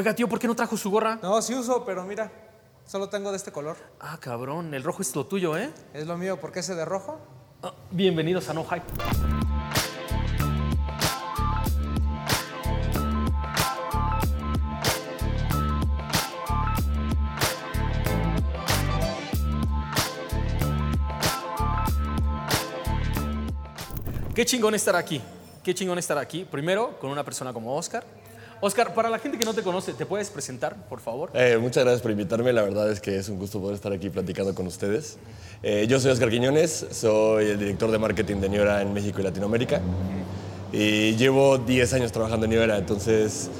Oiga, tío, ¿por qué no trajo su gorra? No, sí uso, pero mira, solo tengo de este color. Ah, cabrón, el rojo es lo tuyo, ¿eh? Es lo mío, ¿por qué ese de rojo? Ah, bienvenidos a No Hype. Qué chingón estar aquí. Qué chingón estar aquí. Primero, con una persona como Oscar. Oscar, para la gente que no te conoce, ¿te puedes presentar, por favor? Eh, muchas gracias por invitarme. La verdad es que es un gusto poder estar aquí platicando con ustedes. Eh, yo soy Oscar Quiñones, soy el director de marketing de Niora en México y Latinoamérica. Y llevo 10 años trabajando en Niora, entonces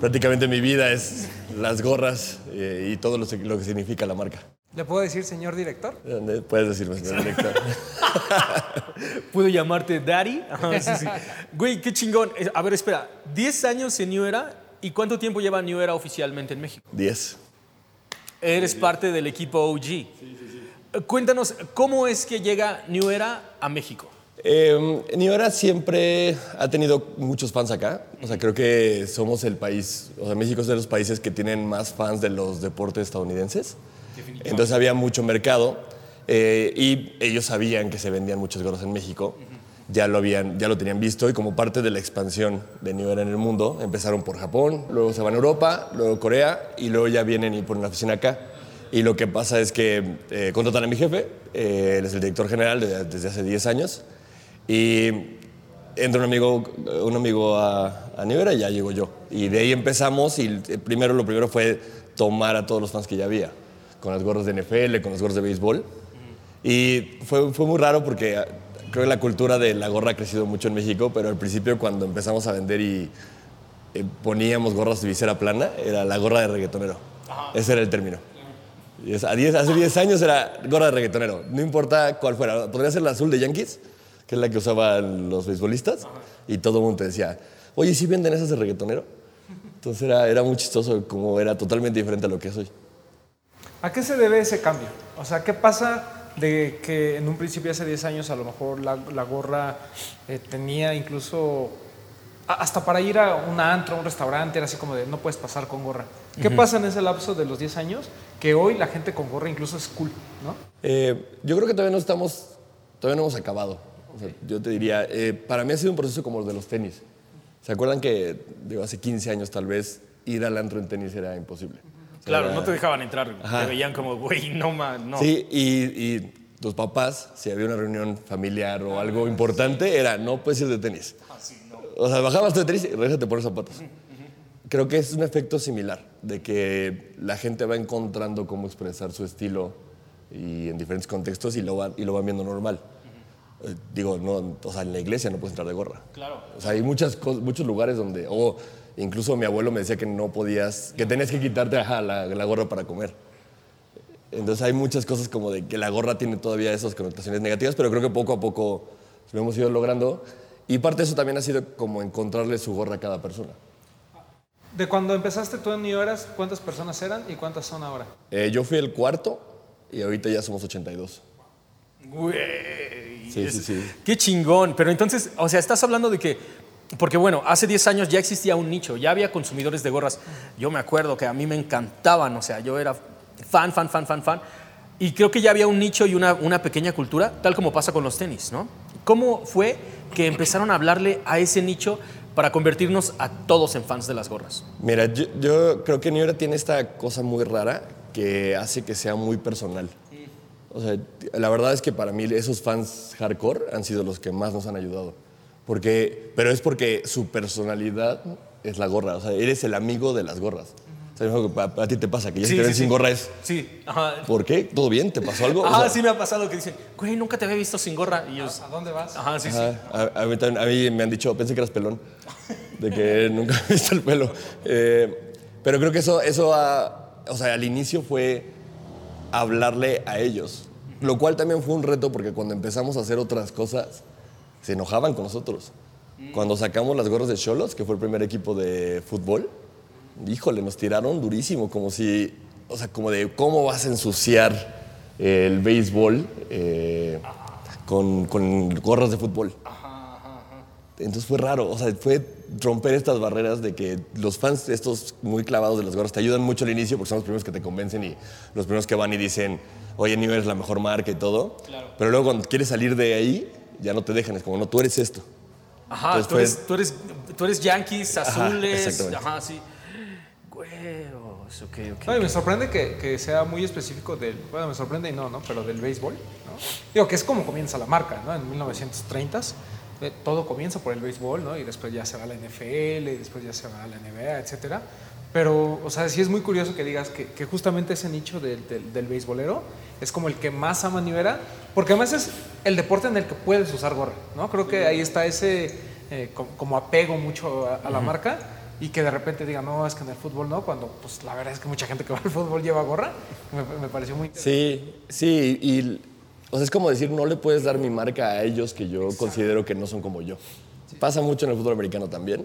prácticamente mi vida es las gorras eh, y todo lo, lo que significa la marca. ¿Le puedo decir señor director? ¿Dónde? Puedes decirme, señor director. ¿Puedo llamarte Daddy? Ajá, sí, sí. Güey, qué chingón. Eh, A ver, espera. 10 años en New Era. ¿Y cuánto tiempo lleva New Era oficialmente en México? 10. Eres parte del equipo OG. Sí, sí, sí. Cuéntanos, ¿cómo es que llega New Era a México? Eh, Niora siempre ha tenido muchos fans acá. O sea, creo que somos el país, o sea, México es de los países que tienen más fans de los deportes estadounidenses. Entonces había mucho mercado eh, y ellos sabían que se vendían muchos gorros en México. Ya lo, habían, ya lo tenían visto y como parte de la expansión de New Era en el mundo, empezaron por Japón, luego se van a Europa, luego Corea y luego ya vienen y ponen la oficina acá. Y lo que pasa es que eh, contratan a mi jefe, eh, él es el director general de- desde hace 10 años, y entra un amigo, un amigo a, a New Era y ya llego yo. Y de ahí empezamos y eh, primero lo primero fue tomar a todos los fans que ya había, con las gorras de NFL, con las gorras de béisbol. Y fue, fue muy raro porque ah, creo que la cultura de la gorra ha crecido mucho en México, pero al principio cuando empezamos a vender y eh, poníamos gorras de visera plana, era la gorra de reggaetonero. Ese era el término. Y es- a 10 hace 10 años era gorra de reggaetonero, no importa cuál fuera. Podría ser la azul de Yankees, que es la que usaban los beisbolistas, y todo el mundo te decía, oye, ¿sí venden esas de reggaetonero? Entonces era, era muy chistoso, como era totalmente diferente a lo que es hoy. ¿A qué se debe ese cambio? O sea, ¿qué pasa de que en un principio hace 10 años a lo mejor la, la gorra eh, tenía incluso hasta para ir a un antro, a un restaurante, era así como de no puedes pasar con gorra. ¿Qué pasa en ese lapso de los 10 años? Que hoy la gente con gorra incluso es cool, ¿no? Eh, yo creo que todavía no estamos, todavía no hemos acabado. O sea, yo te diría, eh, para mí ha sido un proceso como el de los tenis. ¿Se acuerdan que digo, hace 15 años tal vez ir al antro en tenis era imposible? Claro, era- no te dejaban entrar. Ajá. Te veían como, güey, no, man, no. Sí, y, y tus papás, si había una reunión familiar o algo importante, era no puedes ir de tenis. O sea, bajabas de tenis y regresate por los zapatos. Creo que es un efecto similar, de que la gente va encontrando cómo expresar su estilo y en diferentes contextos y lo van, y lo van viendo normal. Eh, digo, no, o sea, en la iglesia no puedes entrar de gorra. Claro. O sea, hay muchas muchos lugares donde, o incluso mi abuelo me decía que no podías, que tenías que quitarte ajá, la, la gorra para comer. Entonces hay muchas cosas como de que la gorra tiene todavía esas connotaciones negativas, pero creo que poco a poco lo hemos ido logrando. Y parte de eso también ha sido como encontrarle su gorra a cada persona. De cuando empezaste tú en New Eras, ¿cuántas personas eran y cuántas son ahora? Eh, yo fui el cuarto y ahorita ya somos 82. Güey. Sí, es- sí, sí. Qué chingón. Pero entonces, o sea, estás hablando de que. Porque bueno, hace 10 años ya existía un nicho, ya había consumidores de gorras. Yo me acuerdo que a mí me encantaban, o sea, yo era fan, fan, fan, fan, fan. Y creo que ya había un nicho y una, una pequeña cultura, tal como pasa con los tenis, ¿no? ¿Cómo fue que empezaron a hablarle a ese nicho para convertirnos a todos en fans de las gorras? Mira, yo, yo creo que New Era tiene esta cosa muy rara que hace que sea muy personal. O sea, la verdad es que para mí esos fans hardcore han sido los que más nos han ayudado. Porque, pero es porque su personalidad es la gorra. O sea, eres el amigo de las gorras. O sea, yo creo que a, a ti te pasa que ya si te ven sin gorra es... Sí, ajá. ¿Por qué? ¿Todo bien? ¿Te pasó algo? O Ah, sea, sí me ha pasado que dicen, güey, nunca te había visto sin gorra. Y yo, ¿A dónde vas? ajá, sí, sí. A, a mí también- a mí me han dicho, pensé que eras pelón, de que nunca he visto el pelo. Eh, pero creo que eso, eso o sea, al inicio fue hablarle a ellos, lo cual también fue un reto porque cuando empezamos a hacer otras cosas, se enojaban con nosotros. Cuando sacamos las gorras de Cholos, que fue el primer equipo de fútbol, híjole, nos tiraron durísimo, como si, o sea, como de cómo vas a ensuciar el béisbol eh, con, con gorras de fútbol. Entonces fue raro, o sea, fue romper estas barreras de que los fans, estos muy clavados de las gorras, te ayudan mucho al inicio porque son los primeros que te convencen y los primeros que van y dicen, oye, New es la mejor marca y todo. Pero luego cuando quieres salir de ahí, ya no te dejan, es como, no, tú eres esto. Ajá, Entonces tú, fue- eres, tú, eres, tú eres Yankees, Ajá, azules. exactamente. Ajá, sí. Güeros, ok, ok. No, y me sorprende que, que sea muy específico del. Bueno, me sorprende y no, ¿no? Pero del béisbol, ¿no? Digo, que es como comienza la marca, ¿no? En 1930s. eh, Todo comienza por el béisbol, ¿no? Y después ya se va a la NFL, y después ya se va a la NBA, etcétera. Pero, o sea, sí es muy curioso que digas que, que justamente ese nicho del, del, del beisbolero es como el que más ama New Era, porque además es el deporte en el que puedes usar gorra, ¿no? Creo que ahí está ese eh, co- como apego mucho a, a la marca y que de repente diga, no, es que en el fútbol no, cuando pues la verdad es que mucha gente que va al fútbol lleva gorra, me, me pareció muy... Sí, sí, y o sea, es como decir, no le puedes dar mi marca a ellos que yo considero que no son como yo. Pasa mucho en el fútbol americano también.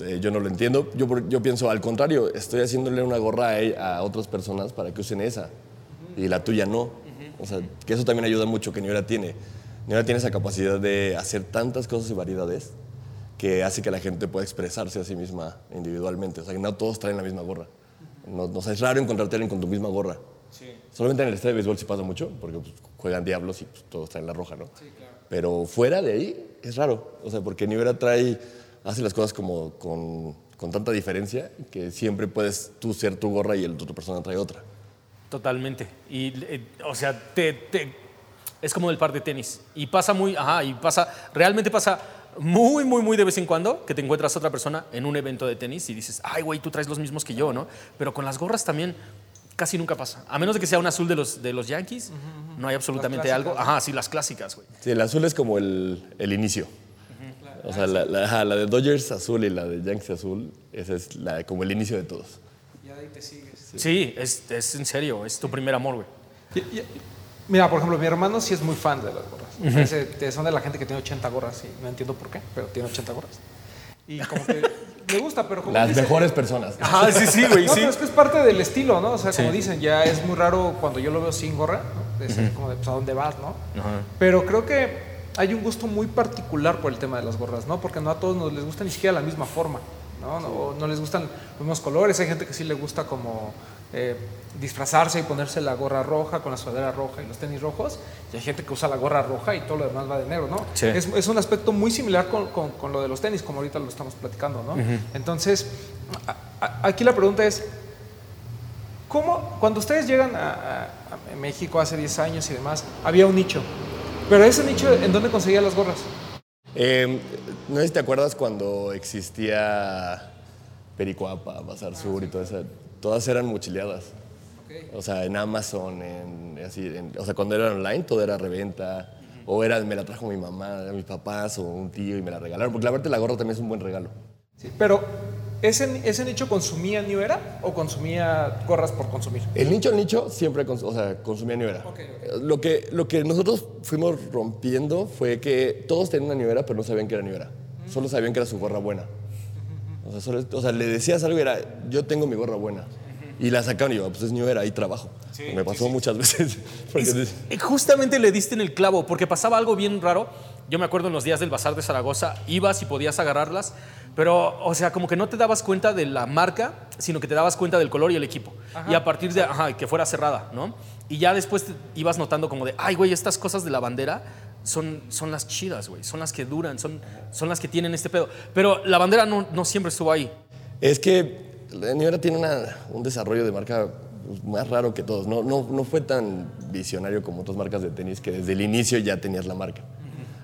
Eh, yo no lo entiendo. Yo, yo pienso, al contrario, estoy haciéndole una gorra a, e- a otras personas para que usen esa y la tuya no. O sea, que eso también ayuda mucho que Niora tiene. Niora tiene esa capacidad de hacer tantas cosas y variedades que hace que la gente pueda expresarse a sí misma individualmente. O sea, que no todos traen la misma gorra. No, no, o sea, es raro encontrarte a alguien con tu misma gorra. Solamente en el estadio de béisbol sí pasa mucho, porque pues, juegan diablos y pues, todos traen la roja, ¿no? Pero fuera de ahí es raro. O sea, porque Nivera trae, hace las cosas como con, con tanta diferencia que siempre puedes tú ser tu gorra y el otra persona trae otra. Totalmente. Y, eh, o sea, te, te- es como el par de tenis. Y pasa muy, ajá, y pasa, realmente pasa muy, muy, muy de vez en cuando que te encuentras otra persona en un evento de tenis y dices, ay, güey, tú traes los mismos que yo, ¿no? Pero con las gorras también casi nunca pasa. A menos de que sea un azul de los, de los Yankees, no hay absolutamente algo. Ajá, sí, las clásicas, güey. Sí, el azul es como el, el inicio. O sea, la, la- la de Dodgers azul y la de Yankees azul, esa es la, como el inicio de todos. De ahí te sigues. Sí, es, es en serio, es tu primer amor, güey. Y- y- Mira, por ejemplo, mi hermano sí es muy fan de las gorras. Ese- te- son de la gente que tiene 80 gorras y no entiendo por qué, pero tiene 80 gorras. Y como que le gusta, pero como Las dice- mejores personas. Ajá, sí, sí, güey, No, sí. pero es que es parte del estilo, ¿no? O sea, como Sí. dicen, ya es muy raro cuando yo lo veo sin gorra, ¿no? De ser como de, pues, ¿a dónde vas, no? Ajá. Pero creo que hay un gusto muy particular por el tema de las gorras, ¿no? Porque no a todos nos les gusta ni siquiera la misma forma, ¿no? No, no les gustan los mismos colores. Hay gente que sí le gusta como eh, disfrazarse y ponerse la gorra roja con la sudadera roja y los tenis rojos. Y hay gente que usa la gorra roja y todo lo demás va de negro, ¿no? Sí. Es, es un aspecto muy similar con, con- con lo de los tenis, como ahorita lo estamos platicando, ¿no? Entonces, a- a- aquí la pregunta es, ¿Cómo, cuando ustedes llegan a, a- a México hace 10 años y demás, había un nicho? Pero ese nicho, ¿en dónde conseguían las gorras? Eh, no sé si te acuerdas cuando existía Pericuapa, Bazar Sur y todo eso. Todas eran mochileadas. O sea, en Amazon, en, así, en- o sea, cuando era online todo era reventa. O era, me la trajo mi mamá, mis papás o un tío y me la regalaron. Porque la verdad la gorra también es un buen regalo. Sí, Pero, ¿ese, ¿ese nicho consumía New Era o consumía gorras por consumir? El nicho al nicho siempre cons- o sea, consumía Nivera. Ok, Lo, que, lo que nosotros fuimos rompiendo fue que todos tenían una Nivera, pero no sabían que era Nivera. Solo sabían que era su gorra buena. O sea, solo- o sea, le decías algo y era, yo tengo mi gorra buena. Y la sacaron y yo, pues es Nivera, ahí trabajo. Me pasó muchas veces. Porque Es- eh, justamente le diste en el clavo, porque pasaba algo bien raro. Yo me acuerdo en los días del Bazar de Zaragoza, ibas y podías agarrarlas, pero, o sea, como que no te dabas cuenta de la marca, sino que te dabas cuenta del color y el equipo. Y a partir de, ajá, que fuera cerrada, ¿no? Y ya después te ibas notando como de, ay, güey, estas cosas de la bandera son, son las chidas, güey, son las que duran, son, son las que tienen este pedo. Pero la bandera no, no siempre estuvo ahí. Es que Nivera tiene una- un desarrollo de marca pues, más raro que todos. No, no, no fue tan visionario como otras marcas de tenis que desde el inicio ya tenías la marca.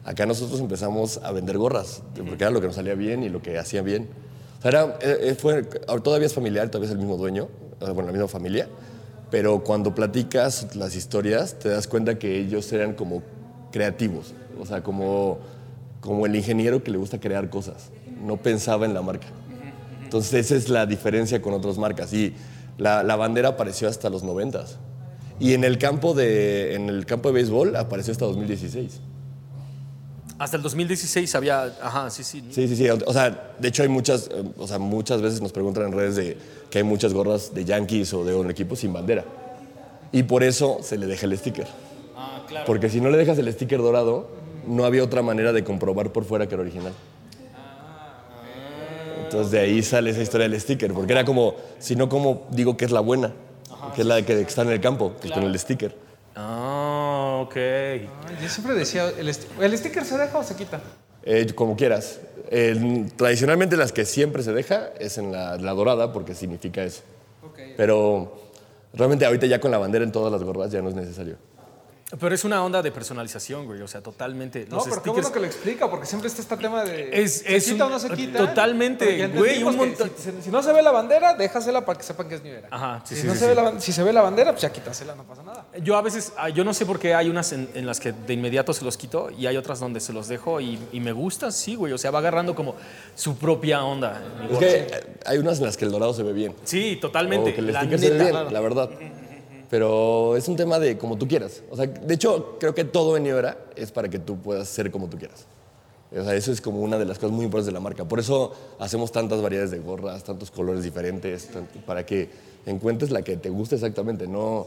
Acá nosotros empezamos a vender gorras, porque era lo que nos salía bien y lo que hacía bien. O sea, era, eh, fue, ahora todavía es familiar, todavía es el mismo dueño, eh, bueno, la misma familia, pero cuando platicas las historias te das cuenta que ellos eran como creativos, o sea, como, como el ingeniero que le gusta crear cosas, no pensaba en la marca. Entonces esa es la diferencia con otras marcas. Y la, la bandera apareció hasta los 90 Y en el campo de, en el campo de béisbol apareció hasta 2016. Hasta el 2016 había, ajá, sí, sí. Sí, sí, sí. O sea, de hecho hay muchas, eh, o sea, muchas veces nos preguntan en redes de que hay muchas gorras de Yankees o de un equipo sin bandera. Y por eso se le deja el sticker. Ah, claro. Porque si no le dejas el sticker dorado, no había otra manera de comprobar por fuera que era original. Entonces de ahí sale esa historia del sticker, porque era como, si no, como digo que es la buena, que es la que está en el campo, pues con el sticker. Ah, ok. Ay, Yo siempre decía, ¿el, sti- ¿el sticker se deja o se quita? Eh, como quieras. Tradicionalmente las que siempre se deja es en la, la dorada, porque significa eso. Pero realmente ahorita ya con la bandera en todas las gorras ya no es necesario. Pero es una onda de personalización, güey. O sea, totalmente. No, Los pero qué stickers- bueno que lo explica, porque siempre está este tema de. Es- ¿se es quita un- o no se quita? totalmente, güey, un montón- Si, si- si no se ve la bandera, déjasela para que sepan que es New Era. Ajá, sí, si, sí, no sí, se sí. Ve la, ban- si se ve la bandera, pues ya quítasela, no pasa nada. Yo a veces, ah, yo no sé por qué hay unas en, en las que de inmediato se los quito y hay otras donde se los dejo y, y me gusta, sí, güey. O sea, va agarrando como su propia onda. Es que hay unas en las que el dorado se ve bien. Sí, totalmente. O que el la sticker se ve neta. la verdad. Pero es un tema de como tú quieras. O sea, de hecho, creo que todo en New Era es para que tú puedas ser como tú quieras. O sea, eso es como una de las cosas muy importantes de la marca. Por eso hacemos tantas variedades de gorras, tantos colores diferentes, para que encuentres la que te guste exactamente, no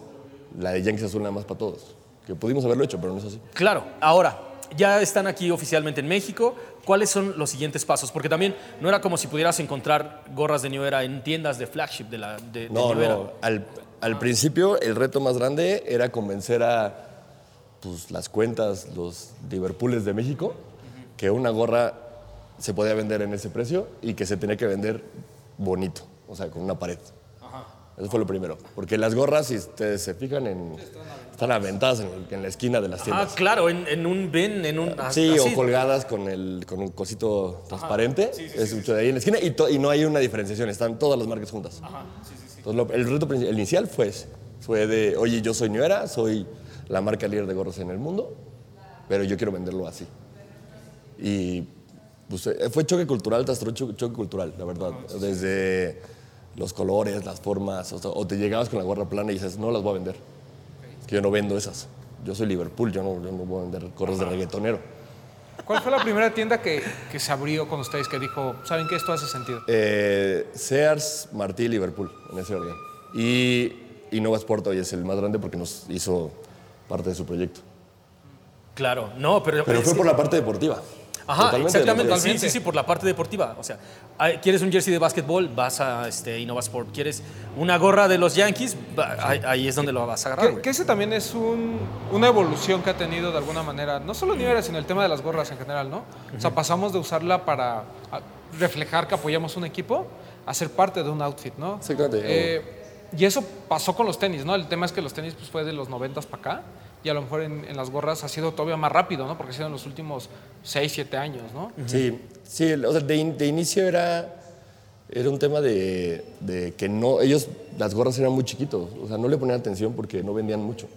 la de Yankees Azul nada más para todos. Que pudimos haberlo hecho, pero no es así. Claro, ahora, ya están aquí oficialmente en México. ¿Cuáles son los siguientes pasos? Porque también no era como si pudieras encontrar gorras de New Era en tiendas de flagship de, la, de, de No, New Era. no. Al, al principio el reto más grande era convencer a pues, las cuentas, los Liverpooles de México, que una gorra se podía vender en ese precio y que se tenía que vender bonito, o sea, con una pared. Eso fue lo primero. Porque las gorras, si ustedes se fijan, en, están aventadas en, en la esquina de las Ah, tiendas. claro, en, en un bin, en un... Sí, así. o colgadas con, el, con un cosito transparente. es mucho de ahí en la esquina y, to- y no hay una diferenciación, están todas las marcas juntas. Entonces, lo- el reto el inicial fue ese. Fue de, oye, yo soy New Era, soy la marca líder de gorros en el mundo, pero yo quiero venderlo así. Y pues, eh, fue choque cultural tras cho- choque, cultural, la verdad. Desde los colores, las formas, o, te llegabas con la gorra plana y dices, no las voy a vender. Es que yo no vendo esas. Yo soy Liverpool, yo no, yo no voy a vender gorros de reggaetonero. ¿Cuál fue la primera tienda que, que se abrió con ustedes que dijo, ¿saben qué? Esto hace sentido? Eh, Sears, Martí Liverpool, en ese orden. Y, y Nova Sport hoy es el más grande porque nos hizo parte de su proyecto. Claro, no, pero... Pero fue que- por la parte deportiva. Ajá, Totalmente exactamente. Sí, sí, sí, por la parte deportiva. O sea, ah, ¿quieres un jersey de básquetbol? Vas a este, Innova Sport. ¿Quieres una gorra de los Yankees? Ahí, ahí es donde lo vas a agarrar, Que, que ese también es un- una evolución que ha tenido de alguna manera, no solo New Era, sino el tema de las gorras en general, ¿no? O sea, pasamos de usarla para a, reflejar que apoyamos un equipo a ser parte de un outfit, ¿no? Exactamente. Eh, y eso pasó con los tenis, ¿no? El tema es que los tenis pues, fue de los 90 para acá y a lo mejor en, en las gorras ha sido todavía más rápido, ¿no? Porque ha sido en los últimos 6, 7 años, ¿no? Sí, sí, o sea, de, in- de inicio era, era un tema de, de que no, ellos, las gorras eran muy chiquitos, o sea, no le ponían atención porque no vendían mucho.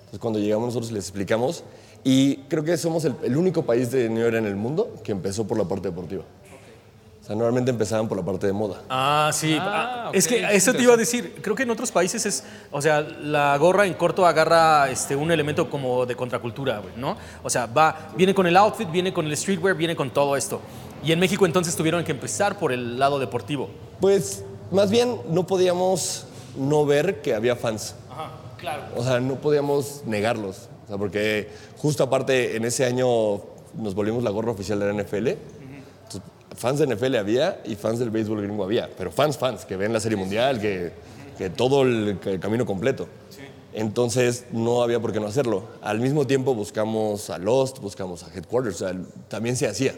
Entonces cuando llegamos nosotros les explicamos y creo que somos el, el único país de New Era en el mundo que empezó por la parte deportiva. O sea, normalmente empezaban por la parte de moda. Ah, sí. Ah, Ah, Es que es eso te iba a decir. Creo que en otros países es, o sea, la gorra en corto agarra este, un elemento como de contracultura, güey, ¿no? O sea, va, viene con el outfit, viene con el streetwear, viene con todo esto. Y en México entonces tuvieron que empezar por el lado deportivo. Pues más bien no podíamos no ver que había fans. Ajá, claro. O sea, no podíamos negarlos. O sea, porque justo aparte en ese año nos volvimos la gorra oficial de la NFL. Fans de NFL había y fans del béisbol gringo había. Pero fans, fans, que ven la Serie Mundial, que, que todo el, el camino completo. Entonces no había por qué no hacerlo. Al mismo tiempo buscamos a Lost, buscamos a Headquarters. O sea, también se hacía.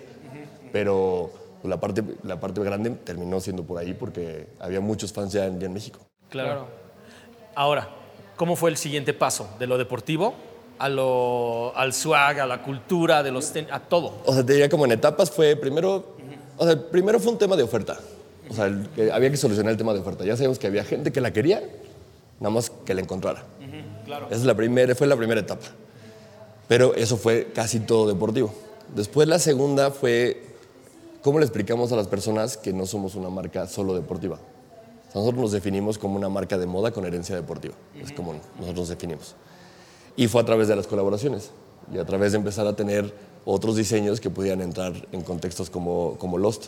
Pero pues, la, parte, la parte grande terminó siendo por ahí porque había muchos fans ya en- ya en México. Claro. Ahora, ¿cómo fue el siguiente paso? De lo deportivo a lo, al swag, a la cultura, de los ten- a todo. O sea, te diría como en etapas fue primero, o sea, primero fue un tema de oferta. O sea, el- que había que solucionar el tema de oferta. Ya sabemos que había gente que la quería, nada más que la encontrara. claro. Esa es la primera, fue la primera etapa. Pero eso fue casi todo deportivo. Después la segunda fue cómo le explicamos a las personas que no somos una marca solo deportiva. O sea, nosotros nos definimos como una marca de moda con herencia deportiva. Es como nosotros nos definimos. Y fue a través de las colaboraciones y a través de empezar a tener otros diseños que pudieran entrar en contextos como, como Lost.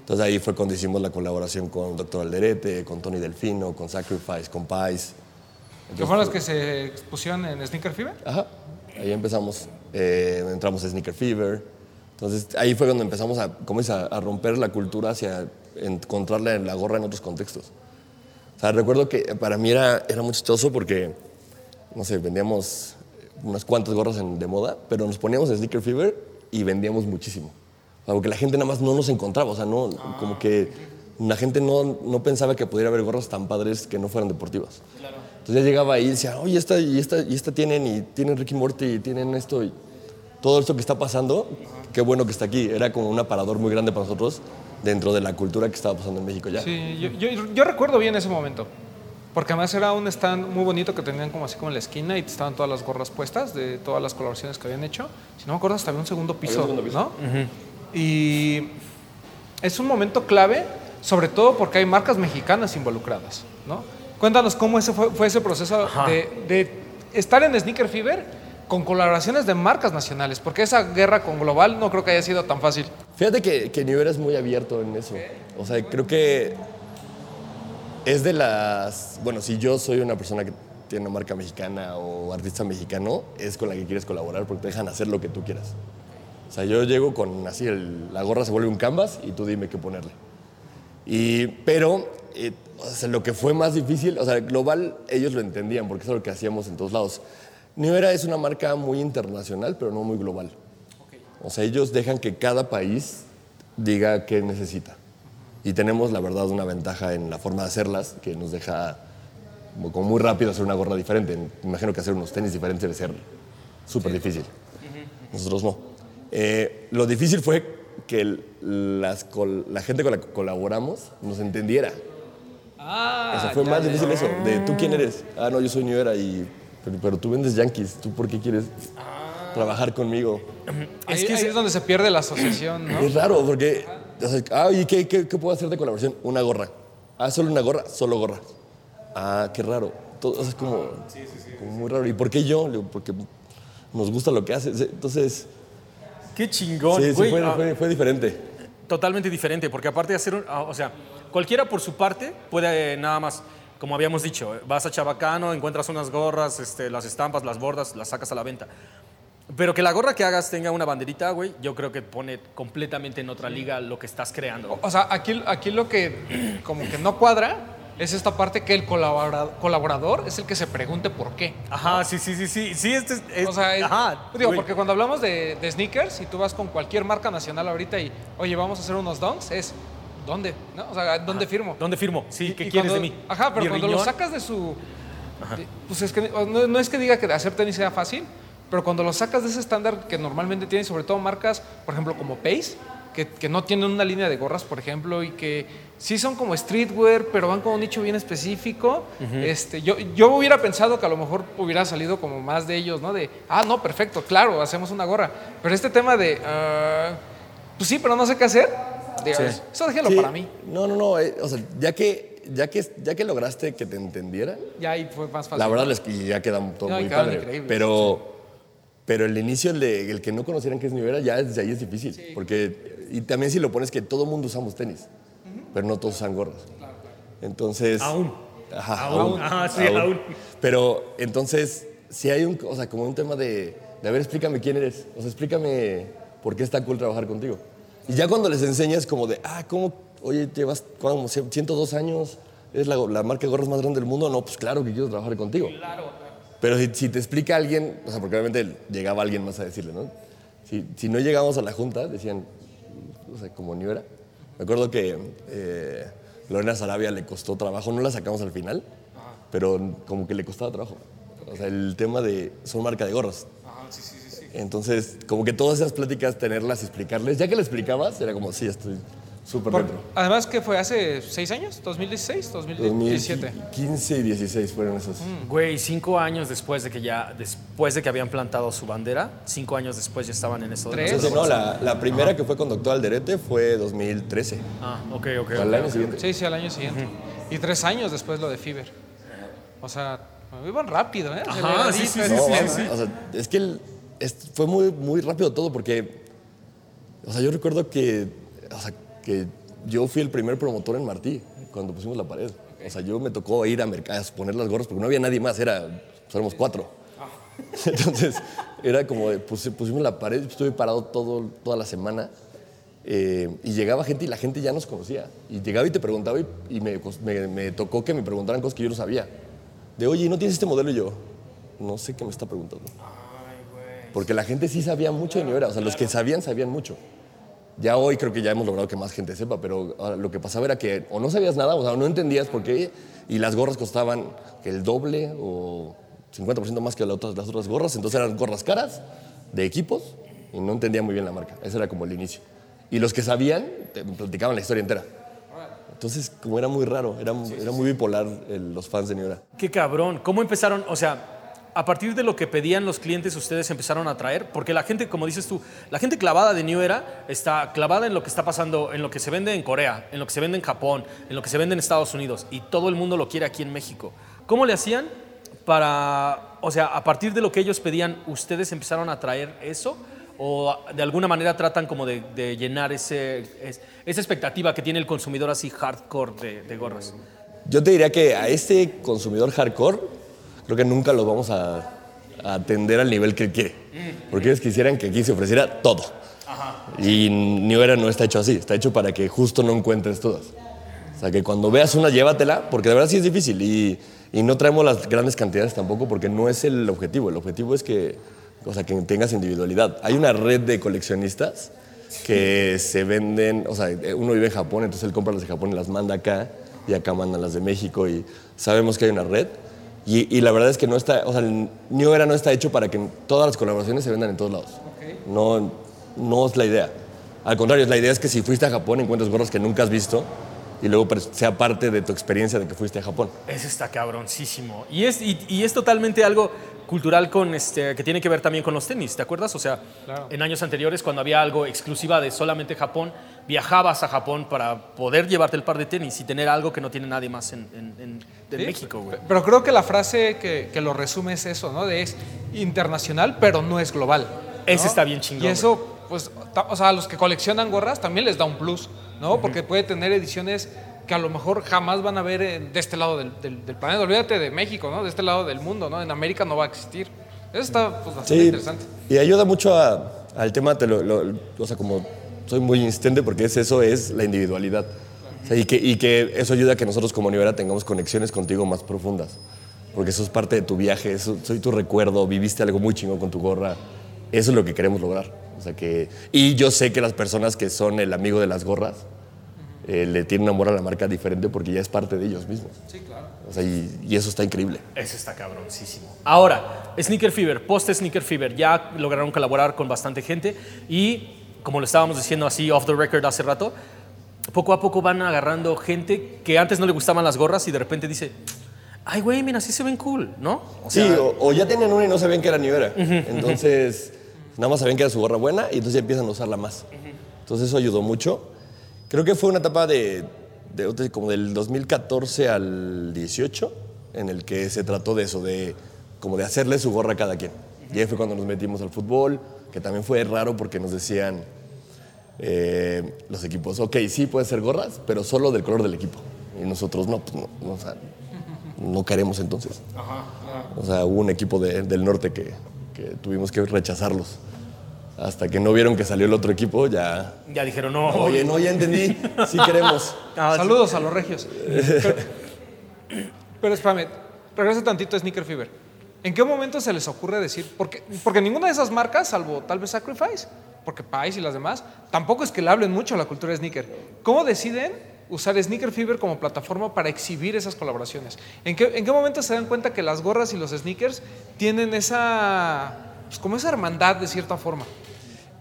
Entonces ahí fue cuando hicimos la colaboración con Doctor Alderete, con Tony Delfino, con Sacrifice, con Pies. Que fueron las que se expusieron en Sneaker Fever. Ajá, ahí empezamos. Eh, entramos a Sneaker Fever, Entonces ahí fue cuando empezamos a, como dices, a, a romper la cultura hacia encontrarle la gorra en otros contextos. O sea, recuerdo que para mí era, era muy chistoso porque, no sé, vendíamos unas cuantas gorras en- de moda, pero nos poníamos en Sneaker Fever y vendíamos muchísimo. O sea, porque la gente nada más no nos encontraba, o sea, no, como que la gente no, no pensaba que pudiera haber gorras tan padres que no fueran deportivas. Entonces ya llegaba ahí y decía, oye, esta, y esta, y esta tienen, y tienen Ricky Morty, y tienen esto, y todo esto que está pasando, qué bueno que está aquí. Era como un aparador muy grande para nosotros dentro de la cultura que estaba pasando en México ya. Sí, yo, yo- yo recuerdo bien ese momento. Porque además era un stand muy bonito que tenían como así como en la esquina y estaban todas las gorras puestas de todas las colaboraciones que habían hecho. Si no me acuerdo, hasta había un segundo piso, un segundo piso. ¿no? Y es un momento clave, sobre todo porque hay marcas mexicanas involucradas, ¿no? Cuéntanos cómo ese fue, fue ese proceso de, de estar en Sneaker Fever con colaboraciones de marcas nacionales, porque esa guerra con Global no creo que haya sido tan fácil. Fíjate que, que New Era es muy abierto en eso. O sea, creo que es de las... Bueno, si yo soy una persona que tiene una marca mexicana o artista mexicano, es con la que quieres colaborar porque te dejan hacer lo que tú quieras. O sea, yo llego con así, el- la gorra se vuelve un canvas y tú dime qué ponerle. Y, pero eh, o sea, lo que fue más difícil, o sea, global ellos lo entendían porque eso es lo que hacíamos en todos lados. New Era es una marca muy internacional, pero no muy global. O sea, ellos dejan que cada país diga qué necesita. Y tenemos, la verdad, una ventaja en la forma de hacerlas, que nos deja como, como muy rápido hacer una gorra diferente. Me imagino que hacer unos tenis diferentes debe ser súper difícil. Nosotros no. Eh, lo difícil fue que el- las col- la gente con la que colaboramos nos entendiera. Ah, o sea, fue más difícil eso, de tú quién eres. Ah, no, yo soy New Era, y, pero, pero tú vendes Yankees, ¿tú por qué quieres trabajar conmigo? Es que ahí es donde se pierde la asociación, ¿no? Es raro, porque, o sea, ah, ¿y qué, qué, qué puedo hacer de colaboración? Una gorra. Ah, solo una gorra, solo gorra. Ah, qué raro. Todo, es como, como muy raro. ¿Y por qué yo? Porque nos gusta lo que haces. Entonces, Qué chingón, sí, sí, güey. fue, Ah, fue- fue diferente. Totalmente diferente, porque aparte de hacer, un- ah, o sea, cualquiera por su parte puede eh, nada más, como habíamos dicho, eh, vas a Chabacano, encuentras unas gorras, este, las estampas, las bordas, las sacas a la venta. Pero que la gorra que hagas tenga una banderita, güey, yo creo que pone completamente en otra liga lo que estás creando. O sea, aquí, aquí lo que como que no cuadra es esta parte que el colabora- colaborador es el que se pregunte por qué. Ajá, sí, sí, sí, sí, sí, este es, es- O sea, es- ajá, digo, güey. porque cuando hablamos de, de sneakers y tú vas con cualquier marca nacional ahorita y, oye, vamos a hacer unos dunks, es, ¿dónde? ¿No? O sea, ¿dónde firmo? ¿Dónde firmo? Sí, ¿qué Y quieres cuando- de mí? Ajá, pero ¿Mi cuando lo riñón? sacas de su... de- pues es que no, no es que diga que hacer tenis sea fácil, pero cuando lo sacas de ese estándar que normalmente tienen, sobre todo marcas, por ejemplo, como Pace, que, que no tienen una línea de gorras, por ejemplo, y que sí son como streetwear, pero van con un nicho bien específico. este, yo, yo hubiera pensado que a lo mejor hubiera salido como más de ellos, ¿no? De, ah, no, perfecto, claro, hacemos una gorra. Pero este tema de, ah, pues sí, pero no sé qué hacer, Sí. eso déjelo Sí, para mí. No, no, no. eh, o sea, ya que, ya, que, ya que lograste que te entendieran, Ya ahí fue más fácil. la verdad es que ya queda todo No, muy padre. increíbles, Pero, pero el inicio, el, de, el que no conocieran que es New Era, ya desde ahí es difícil. Porque, y también si lo pones que todo mundo usamos tenis, pero no todos usan gorras. Entonces... Aún. Ajá, Aún. Ajá, sí, aún. Pero entonces, si hay un, o sea, como un tema de, de, a ver, explícame quién eres. O sea, explícame por qué está cool trabajar contigo. Y ya cuando les enseñas como de, ah, ¿cómo? Oye, llevas como 102 años, es la, la marca de gorras más grande del mundo. No, pues claro que quiero trabajar contigo. Pero si, si te explica alguien, o sea, porque obviamente llegaba alguien más a decirle, ¿no? Si, si no llegamos a la junta, decían, o sea, como ni era. Me acuerdo que eh, Lorena Sarabia le costó trabajo, no la sacamos al final, pero como que le costaba trabajo. O sea, el tema de, son marca de gorras. Entonces, como que todas esas pláticas, tenerlas y explicarles, ya que le explicabas, era como, sí, estoy súper dentro. además, que fue hace seis años? ¿2016? ¿2017? 2015 y 16 fueron esos. Güey, cinco años después de que ya, después de que habían plantado su bandera, cinco años después ya estaban en eso. Tres. Entonces, no, la, la primera que fue con Doctor Alderete fue 2013. Ah, ok, ok. Al ok, año ok. siguiente. Sí, sí, al año siguiente. Y tres años después lo de Fiverr. O sea, iban rápido, ¿eh? Ajá, sí, sí. O sea, es que el- es- fue muy, muy rápido todo porque, o sea, yo recuerdo que, o sea, que yo fui el primer promotor en Martí cuando pusimos la pared. O sea, yo me tocó ir a mercados, poner las gorras porque no había nadie más, era, pues, éramos cuatro. Entonces, era como de, puse- pusimos la pared, estuve parado todo, toda la semana. eh, y llegaba gente y la gente ya nos conocía. Y llegaba y te preguntaba y, y me, cos- me- me tocó que me preguntaran cosas que yo no sabía. De, oye, ¿no tienes este modelo? Y yo, no sé qué me está preguntando. Porque la gente sí sabía mucho de New Era. O sea, los que sabían, sabían mucho. Ya hoy creo que ya hemos logrado que más gente sepa, pero ahora lo que pasaba era que o no sabías nada, o sea, no entendías por qué, y las gorras costaban el doble o 50% más que las otras, las otras gorras, entonces eran gorras caras de equipos y no entendía muy bien la marca. Ese era como el inicio. Y los que sabían, te platicaban la historia entera. Entonces, como era muy raro, era, era muy bipolar el- los fans de New Era. Qué cabrón. ¿Cómo empezaron? O sea, a partir de lo que pedían los clientes, ustedes empezaron a traer, porque la gente, como dices tú, la gente clavada de New Era está clavada en lo que está pasando, en lo que se vende en Corea, en lo que se vende en Japón, en lo que se vende en Estados Unidos, y todo el mundo lo quiere aquí en México. ¿Cómo le hacían para, o sea, a partir de lo que ellos pedían, ustedes empezaron a traer eso? ¿O de alguna manera tratan como de, llenar ese, es- esa expectativa que tiene el consumidor así hardcore de, de gorras? Yo te diría que a este consumidor hardcore, creo que nunca lo vamos a, a atender al nivel que él quiere. Porque ellos quisieran que aquí se ofreciera todo. Y New Era no está hecho así, está hecho para que justo no encuentres todas. O sea, que cuando veas una, llévatela, porque de verdad sí es difícil. Y, y no traemos las grandes cantidades tampoco, porque no es el objetivo. El objetivo es que, o sea, que tengas individualidad. Hay una red de coleccionistas que se venden, o sea, uno vive en Japón, entonces él compra las de Japón y las manda acá, y acá mandan las de México, y sabemos que hay una red. Y, y la verdad es que no está, o sea, el New Era no está hecho para que todas las colaboraciones se vendan en todos lados. No, no es la idea. Al contrario, la idea es que si fuiste a Japón encuentres gorras que nunca has visto y luego sea parte de tu experiencia de que fuiste a Japón. Ese está cabroncísimo. Y es, y, y es totalmente algo cultural con este, que tiene que ver también con los tenis, ¿te acuerdas? O sea, Claro. en años anteriores, cuando había algo exclusiva de solamente Japón, viajabas a Japón para poder llevarte el par de tenis y tener algo que no tiene nadie más en, en- en- en Sí, México, güey. Pero creo que la frase que, que lo resume es eso, ¿no? De es internacional, pero no es global. ¿no? Ese está bien chingón, Y eso, pues, o sea, a los que coleccionan gorras también les da un plus, ¿no? Porque puede tener ediciones que a lo mejor jamás van a ver eh, de este lado del, del- del planeta. Olvídate de México, ¿no? De este lado del mundo, ¿no? En América no va a existir. Eso está pues, bastante interesante. Y ayuda mucho a- al tema, te lo- lo- o sea, como soy muy insistente porque es eso, es la individualidad. O sea, y, que, y que eso ayuda a que nosotros como New Era tengamos conexiones contigo más profundas. Porque eso es parte de tu viaje, eso, soy tu recuerdo, viviste algo muy chingón con tu gorra. Eso es lo que queremos lograr. O sea que, y yo sé que las personas que son el amigo de las gorras eh, le tienen amor a la marca diferente porque ya es parte de ellos mismos. Sí, claro. O sea, y, y eso está increíble. Ese está cabroncísimo. Ahora, Sneaker Fever, post Sneaker Fever, ya lograron colaborar con bastante gente y, como lo estábamos diciendo así off the record hace rato, poco a poco van agarrando gente que antes no le gustaban las gorras y de repente dice, ay, güey, mira, así se ven cool, ¿no? O Sí, o, o ya tenían una y no sabían que era New Era. Entonces, nada más sabían que era su gorra buena y entonces ya empiezan a usarla más. Entonces, eso ayudó mucho. Creo que fue una etapa de, como del 2014 al 18 en el que se trató de eso, de como de hacerle su gorra a cada quien. Y ahí fue cuando nos metimos al fútbol, que también fue raro porque nos decían eh, los equipos, ok, sí puede ser gorras, pero solo del color del equipo. Y nosotros no, pues no, no, o sea, no queremos entonces. O sea, hubo un equipo de- del norte que, que tuvimos que rechazarlos. Hasta que no vieron que salió el otro equipo, ya. ya dijeron, no, Oye, no, ya entendí. Sí queremos. Ah, sí. Saludos a los regios. Pero, pero espérame, regresa tantito a Sneaker Fever. ¿En qué momento se les ocurre decir? Porque, porque ninguna de esas marcas, salvo tal vez Sacrifice, porque Pice y las demás, tampoco es que le hablen mucho a la cultura de sneaker. ¿Cómo deciden usar Sneaker Fever como plataforma para exhibir esas colaboraciones? ¿En qué, en qué momento se dan cuenta que las gorras y los sneakers tienen esa, pues, como esa hermandad de cierta forma?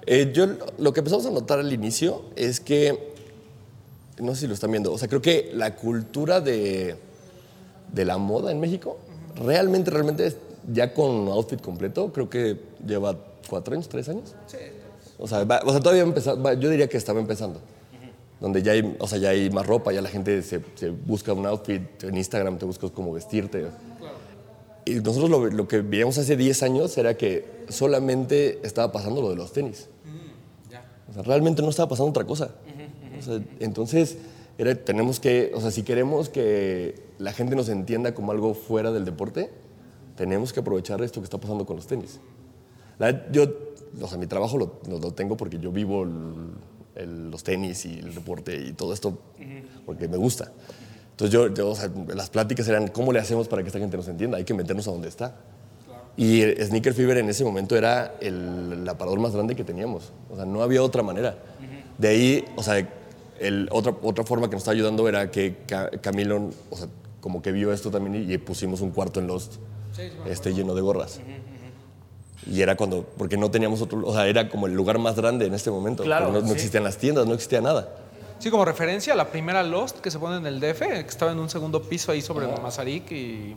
Eh, yo lo que empezamos a notar al inicio es que, no sé si lo están viendo, o sea, creo que la cultura de, de la moda en México, realmente, realmente, ya con outfit completo, creo que lleva cuatro años, tres años. Sí. O sea, va- o sea todavía empezar, va- yo diría que estaba empezando. Donde ya hay, o sea, ya hay más ropa, ya la gente se, se busca un outfit, en Instagram te buscas cómo vestirte. Y nosotros lo, lo que veíamos hace 10 años era que solamente estaba pasando lo de los tenis. O sea, realmente no estaba pasando otra cosa. O sea, entonces, era, tenemos que, o sea, si queremos que la gente nos entienda como algo fuera del deporte, tenemos que aprovechar esto que está pasando con los tenis. La- yo, o sea, mi trabajo lo, lo- lo tengo porque yo vivo el- el- los tenis y el deporte y todo esto porque me gusta. Entonces yo, yo, o sea, las pláticas eran, ¿cómo le hacemos para que esta gente nos entienda? Hay que meternos a donde está. Y el Sneaker Fever en ese momento era el, el aparador más grande que teníamos. O sea, no había otra manera. De ahí, o sea, el, otra, otra forma que nos estaba ayudando era que Ca- Camilo, o sea, como que vio esto también y, y pusimos un cuarto en Lost este, lleno de gorras. Y era cuando, porque no teníamos otro, o sea, era como el lugar más grande en este momento. Claro, no, no sí. existían las tiendas, no existía nada. Sí, como referencia, la primera Lost que se pone en el DF, que estaba en un segundo piso ahí sobre Mazarik y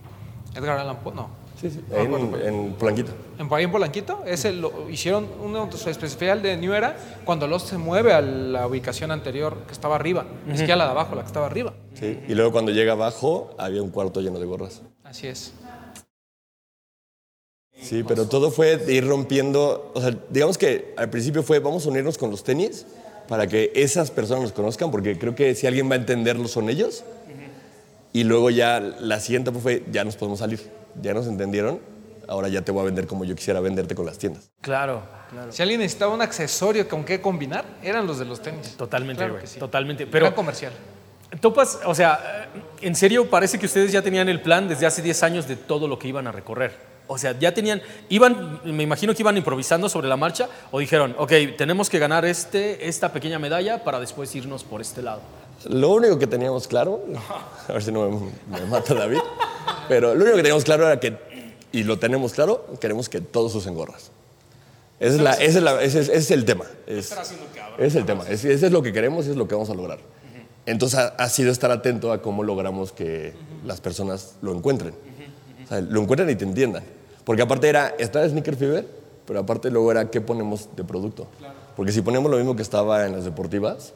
Edgar Allan Poe, no. Sí, sí. En, en Polanquito. En, ahí en Polanquito, ese lo, hicieron un especial de New Era cuando Lost se mueve a la ubicación anterior que estaba arriba, ni siquiera la de abajo, la que estaba arriba. Sí. Y luego cuando llega abajo, había un cuarto lleno de gorras. Así es. Sí, pero todo fue de ir rompiendo, o sea, digamos que al principio fue vamos a unirnos con los tenis para que esas personas nos conozcan, porque creo que si alguien va a entenderlo son ellos. Y luego ya la siguiente fue, ya nos podemos salir, ya nos entendieron, ahora ya te voy a vender como yo quisiera venderte con las tiendas. Claro, claro. Si alguien necesitaba un accesorio con qué combinar, eran los de los tenis. Totalmente, Claro sí. Totalmente. Pero Pero comercial. Topas, o sea, en serio parece que ustedes ya tenían el plan desde hace 10 años de todo lo que iban a recorrer. O sea, ya tenían, iban, me imagino que iban improvisando sobre la marcha o dijeron, ok, tenemos que ganar este, esta pequeña medalla para después irnos por este lado. Lo único que teníamos claro, a ver si no me, me mata David, pero lo único que teníamos claro era que, y lo tenemos claro, queremos que todos usen gorras. Ese es, la- ese es, la- ese es- ese es el tema. Es, es el tema. Es- ese es lo que queremos y es lo que vamos a lograr. Entonces ha, ha sido estar atento a cómo logramos que las personas lo encuentren. O sea, lo encuentren y te entiendan. Porque aparte era, está Sneaker Fever, pero aparte luego era qué ponemos de producto. Porque si ponemos lo mismo que estaba en las deportivas,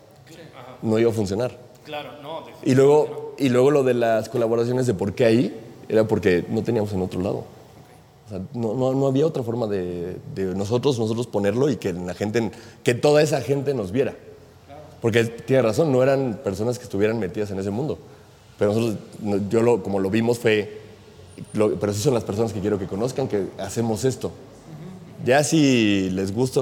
no iba a funcionar. Claro, no, Y luego, y luego lo de las colaboraciones de por qué ahí, era porque no teníamos en otro lado. O sea, no, no, no había otra forma de, de nosotros, nosotros ponerlo y que la gente, que toda esa gente nos viera. Porque tiene razón, no eran personas que estuvieran metidas en ese mundo. Pero nosotros, no- yo lo, como lo vimos fue, pero sí son las personas que quiero que conozcan que hacemos esto. Ya si les gusta,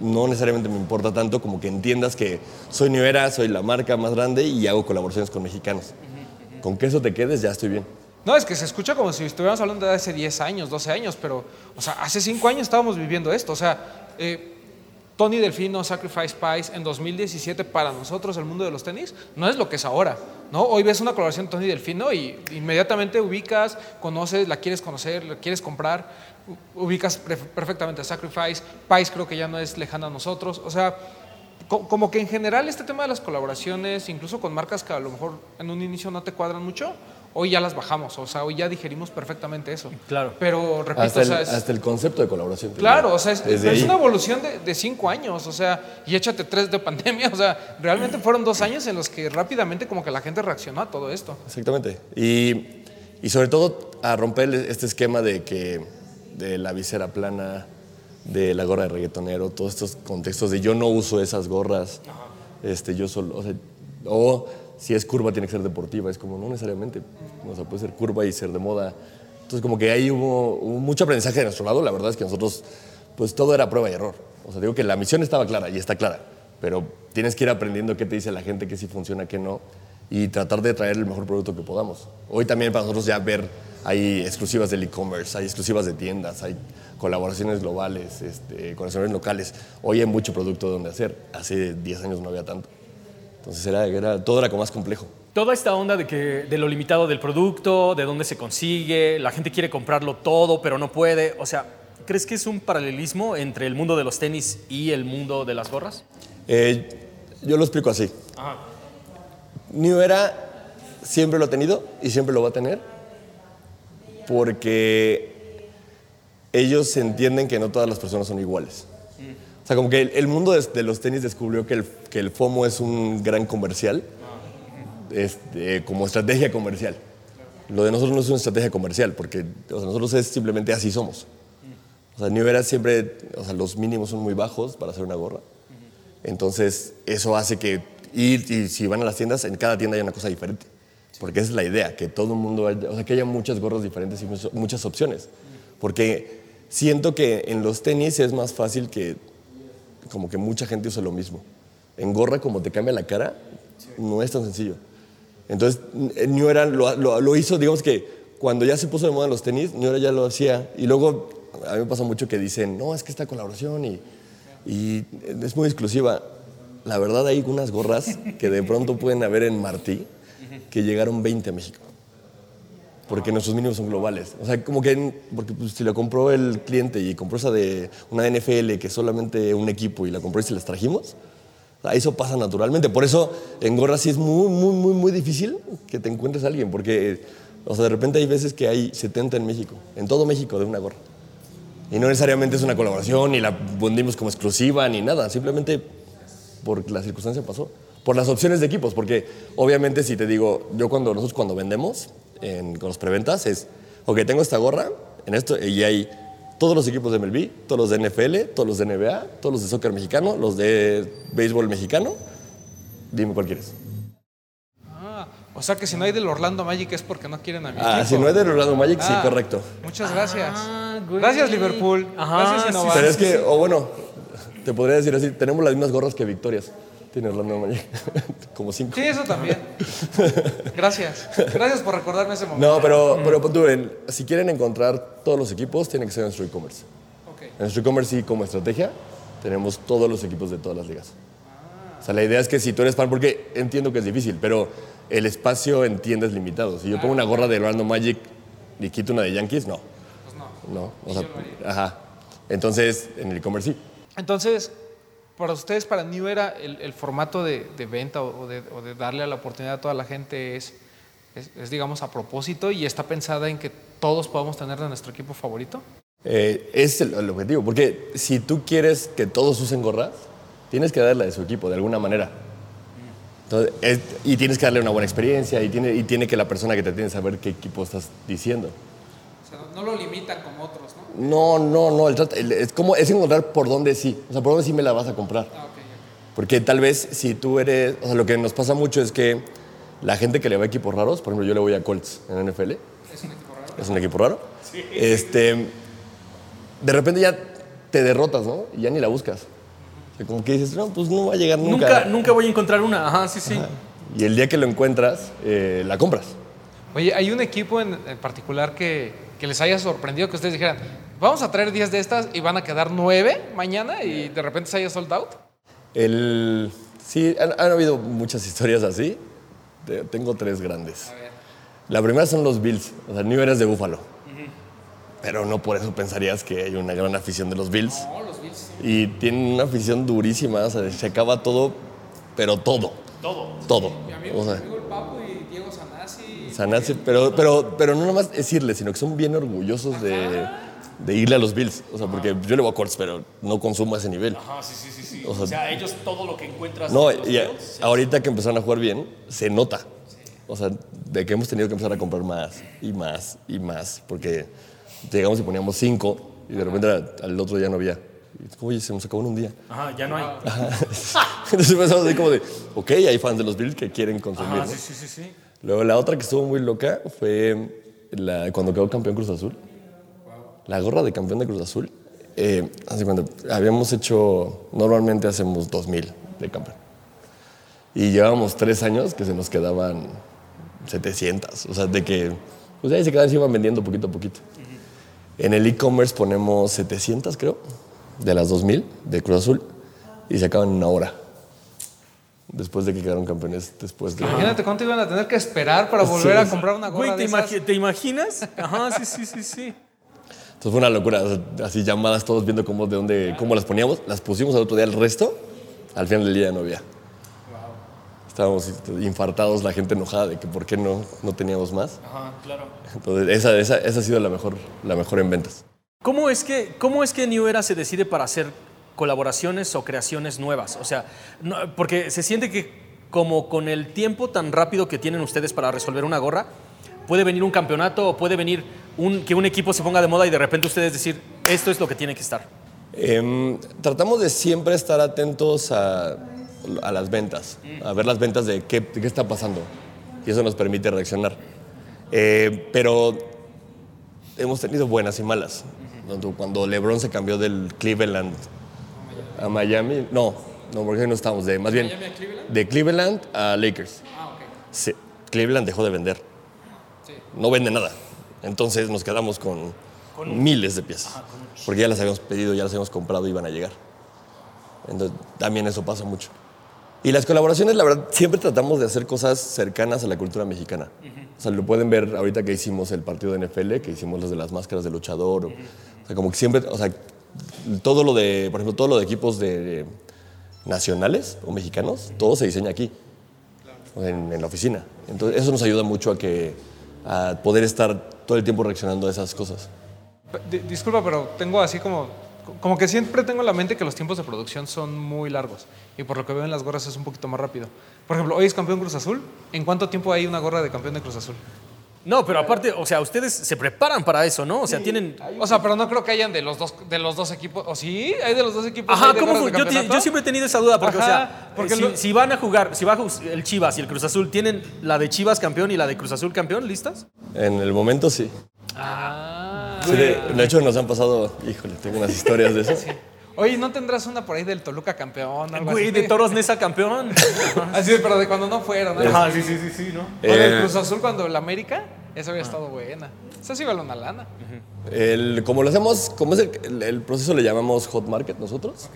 no necesariamente me importa tanto como que entiendas que soy New Era, soy la marca más grande y hago colaboraciones con mexicanos. Con que eso te quedes, ya estoy bien. No, es que se escucha como si estuviéramos hablando de hace 10 años, 12 años, pero, o sea, hace 5 años estábamos viviendo esto. O sea, eh, Tony Delfino, Sacrifice Pies, en 2017 para nosotros el mundo de los tenis no es lo que es ahora. ¿no? Hoy ves una colaboración Tony Delfino y inmediatamente ubicas, conoces, la quieres conocer, la quieres comprar, ubicas perfectamente Sacrifice. Pies creo que ya no es lejana a nosotros. O sea, co- como que en general este tema de las colaboraciones, incluso con marcas que a lo mejor en un inicio no te cuadran mucho, hoy ya las bajamos, o sea, hoy ya digerimos perfectamente eso. Claro. Pero repito, Hasta o el, sea, es- hasta el concepto de colaboración. claro, o sea, es, es una evolución de, de cinco años, o sea, y échate tres de pandemia, o sea, realmente fueron dos años en los que rápidamente como que la gente reaccionó a todo esto. Exactamente. Y, y sobre todo a romper este esquema de que de la visera plana, de la gorra de reggaetonero, todos estos contextos de yo no uso esas gorras, este, yo solo, o sea, o si es curva tiene que ser deportiva, es como no necesariamente, o sea, puede ser curva y ser de moda. Entonces como que ahí hubo, hubo mucho aprendizaje de nuestro lado, la verdad es que nosotros, pues todo era prueba y error. O sea, digo que la misión estaba clara y está clara, pero tienes que ir aprendiendo qué te dice la gente, qué sí funciona, qué no, y tratar de traer el mejor producto que podamos. Hoy también para nosotros ya ver, hay exclusivas del e-commerce, hay exclusivas de tiendas, hay colaboraciones globales, este, colaboraciones locales. Hoy hay mucho producto donde hacer. Hace 10 años no había tanto. Entonces era, era, todo era como más complejo. Toda esta onda de, que, de lo limitado del producto, de dónde se consigue, la gente quiere comprarlo todo, pero no puede. O sea, ¿crees que es un paralelismo entre el mundo de los tenis y el mundo de las gorras? Eh, yo lo explico así. New Era siempre lo ha tenido y siempre lo va a tener porque ellos entienden que no todas las personas son iguales. Sea, como que el, el mundo de, de los tenis descubrió que el, que el FOMO es un gran comercial, este, como estrategia comercial. Lo de nosotros no es una estrategia comercial, porque o sea, nosotros es simplemente así somos. O sea, New Era siempre, o sea, los mínimos son muy bajos para hacer una gorra. Entonces, eso hace que, y, y si van a las tiendas, en cada tienda hay una cosa diferente. Porque esa es la idea, que todo el mundo, o sea, que haya muchas gorras diferentes y muchas opciones. Porque siento que en los tenis es más fácil que como que mucha gente use lo mismo. En gorra, como te cambia la cara, no es tan sencillo. Entonces, eh, New Era lo, lo- lo hizo, digamos que cuando ya se puso de moda los tenis, New Era ya lo hacía. Y luego, a mí me pasa mucho que dicen, no, es que esta colaboración y, y es muy exclusiva. La verdad, hay unas gorras que de pronto pueden haber en Martí que llegaron 20 a México. Porque nuestros mínimos son globales. O sea, como que porque pues, si la compró el cliente y compró esa de una NFL que es solamente un equipo y la compró y se las trajimos, eso pasa naturalmente. Por eso en gorras sí es muy, muy, muy, muy difícil que te encuentres a alguien. Porque, o sea, de repente hay veces que hay 70 en México, en todo México, de una gorra. Y no necesariamente es una colaboración, ni la vendimos como exclusiva, ni nada. Simplemente por la circunstancia pasó. Por las opciones de equipos, porque obviamente si te digo, yo cuando nosotros cuando vendemos en- con los preventas es, ok, tengo esta gorra, en esto, y hay todos los equipos de MLB, todos los de NFL, todos los de NBA, todos los de soccer mexicano, los de béisbol mexicano, dime cuál quieres. Ah, o sea que si no hay del Orlando Magic es porque no quieren a mi Ah, equipo. si no es de Orlando Magic, sí, Ah, correcto. Muchas gracias. Ah, gracias, Liverpool. Ajá, gracias, sí, Innova. Pero es que, o bueno, te podría decir así, tenemos las mismas gorras que victorias. Tiene Orlando Magic, como cinco. Sí, eso también. Gracias. Gracias por recordarme ese momento. No, pero, pero pon tú, si quieren encontrar todos los equipos, tiene que ser en nuestro e-commerce. Ok. En nuestro e-commerce sí, como estrategia, tenemos todos los equipos de todas las ligas. O sea, la idea es que si tú eres fan, porque entiendo que es difícil, pero el espacio en tiendas es limitado. Si yo pongo una gorra de Orlando Magic y quito una de Yankees, no. Pues no. No, o sea, ajá. Entonces, en el e-commerce sí. Entonces, para ustedes, para New Era, el, formato de, venta o de, o de darle la oportunidad a toda la gente es, digamos, a propósito y está pensada en que todos podamos tener de nuestro equipo favorito. Eh, es el, objetivo, porque si tú quieres que todos usen gorras, tienes que darle de su equipo de alguna manera. Y tienes que darle una buena experiencia y tiene que la persona que te tiene saber qué equipo estás diciendo. Sea, no lo limitan como otros, ¿no? No, no, no, el trato- el- es como es encontrar por dónde sí, o sea, por dónde sí me la vas a comprar. Ah, ok, Porque tal vez si tú eres, o sea, lo que nos pasa mucho es que la gente que le va a equipos raros, por ejemplo, yo le voy a Colts en NFL, ¿Es un equipo raro? es un equipo raro. Este, de repente ya te derrotas, ¿no? Y ya ni la buscas. O sea, como que dices, no, pues no va a llegar nunca. Nunca, nunca voy a encontrar una. Ajá, sí, sí. Y el día que lo encuentras, eh, la compras. Oye, ¿hay un equipo en, en particular que, que les haya sorprendido que ustedes dijeran, vamos a traer 10 de estas y van a quedar 9 mañana y de repente se haya sold out? El, sí, han, han habido muchas historias así. Te- Tengo tres grandes. La primera son los Bills. O sea, New Era es de Búfalo. Pero no por eso pensarías que hay una gran afición de los Bills. No, los Bills sí. Y tienen una afición durísima. O sea, se acaba todo, pero todo. Todo. Todo. Mi amigo, O sea, mi amigo el Papo y Diego Sanasi. Sanase, pero, pero, pero no nomás decirle, sino que son bien orgullosos de, de irle a los Bills. O sea, porque yo le voy a Colts, pero no consumo a ese nivel. Ajá, sí, sí, sí. sí. O sea- O sea, ellos todo lo que encuentras. No, en los y ahorita que empezaron a jugar bien, se nota. O sea, de que hemos tenido que empezar a comprar más y más y más, porque llegamos y poníamos cinco y de repente al- al otro día no había. Oye, se nos acabó en un día. Ajá, ya no hay. Entonces empezamos así como de, ok, hay fans de los Bills que quieren consumir. Ajá, ¿no? sí, sí, sí, sí. Luego la otra que estuvo muy loca fue la- cuando quedó campeón Cruz Azul. La gorra de campeón de Cruz Azul. Eh, hace cuando habíamos hecho, normalmente hacemos 2000 de campeón. Y llevábamos tres años que se nos quedaban 700. O sea, de que pues ahí se quedaban, se iban vendiendo poquito a poquito. En el e-commerce ponemos 700, creo, de las 2000 de Cruz Azul. Y se acaban en una hora. Después de que quedaron campeones, después de... Imagínate cuánto iban a tener que esperar para volver a comprar una gorra Güey, ¿te, de esas. imagi- ¿te imaginas? Ajá, sí, sí, sí, sí. Entonces fue una locura, así llamadas todos viendo cómo, de dónde, cómo las poníamos. Las pusimos al otro día el resto, al final del día ya no había. Estábamos este, infartados, la gente enojada de que por qué no, no teníamos más. Ajá, claro. Entonces esa, esa, esa ha sido la mejor, la mejor en ventas. ¿Cómo es, que, ¿Cómo es que New Era se decide para hacer colaboraciones o creaciones nuevas? O sea, porque se siente que como con el tiempo tan rápido que tienen ustedes para resolver una gorra, puede venir un campeonato o puede venir que un equipo se ponga de moda y de repente ustedes decir, esto es lo que tiene que estar. Em, tratamos de siempre estar atentos a, las ventas, a ver las ventas de qué, qué está pasando. y eso nos permite reaccionar. Eh, pero hemos tenido buenas y malas. Cuando- LeBron se cambió del Cleveland a Miami, no, no, porque no estamos de, más bien, de Cleveland a Lakers. Sí, Cleveland dejó de vender. No vende nada. Entonces nos quedamos con, miles de piezas. Porque ya las habíamos pedido, ya las habíamos comprado y iban a llegar. Entonces también eso pasa mucho. Y las colaboraciones, la verdad, siempre tratamos de hacer cosas cercanas a la cultura mexicana. O sea, lo pueden ver ahorita que hicimos el partido de NFL, que hicimos los de las máscaras de luchador. o, sea, como que siempre, o sea, todo lo de, por ejemplo, todo lo de equipos de nacionales o mexicanos, todo se diseña aquí, en, en la oficina. Entonces, eso nos ayuda mucho a que a poder estar todo el tiempo reaccionando a esas cosas. Di- Disculpa, pero tengo así como, como que siempre tengo en la mente que los tiempos de producción son muy largos y por lo que veo en las gorras es un poquito más rápido. Por ejemplo, hoy es campeón Cruz Azul. ¿En cuánto tiempo hay una gorra de campeón de Cruz Azul? No, pero aparte, o sea, ustedes se preparan para eso, ¿no? O sea, tienen... O sea, pero no creo que hayan de los dos, de los dos equipos. ¿O sí? ¿Hay de los dos equipos? Ajá, ¿Hay de ¿cómo de Yo, te- campeonato? yo siempre he tenido esa duda, porque, Ajá, o sea, porque eh, si, lo- si van a jugar, si va el Chivas y el Cruz Azul, ¿tienen la de Chivas campeón y la de Cruz Azul campeón listas? En el momento sí. Ah. Sí, de, de hecho, nos han pasado, híjole, tengo unas historias de eso. Oye, ¿no tendrás una por ahí del Toluca campeón? algo Güey, así? de Toros Nesa campeón. Así, pero de cuando no fueron. ¿no? Ajá, sí, sí, sí, sí, ¿no? O del Eh. Cruz Azul cuando el América, esa había estado buena. Esa sí vale una lana. El- como lo hacemos, como es el, el- el proceso le llamamos hot market nosotros.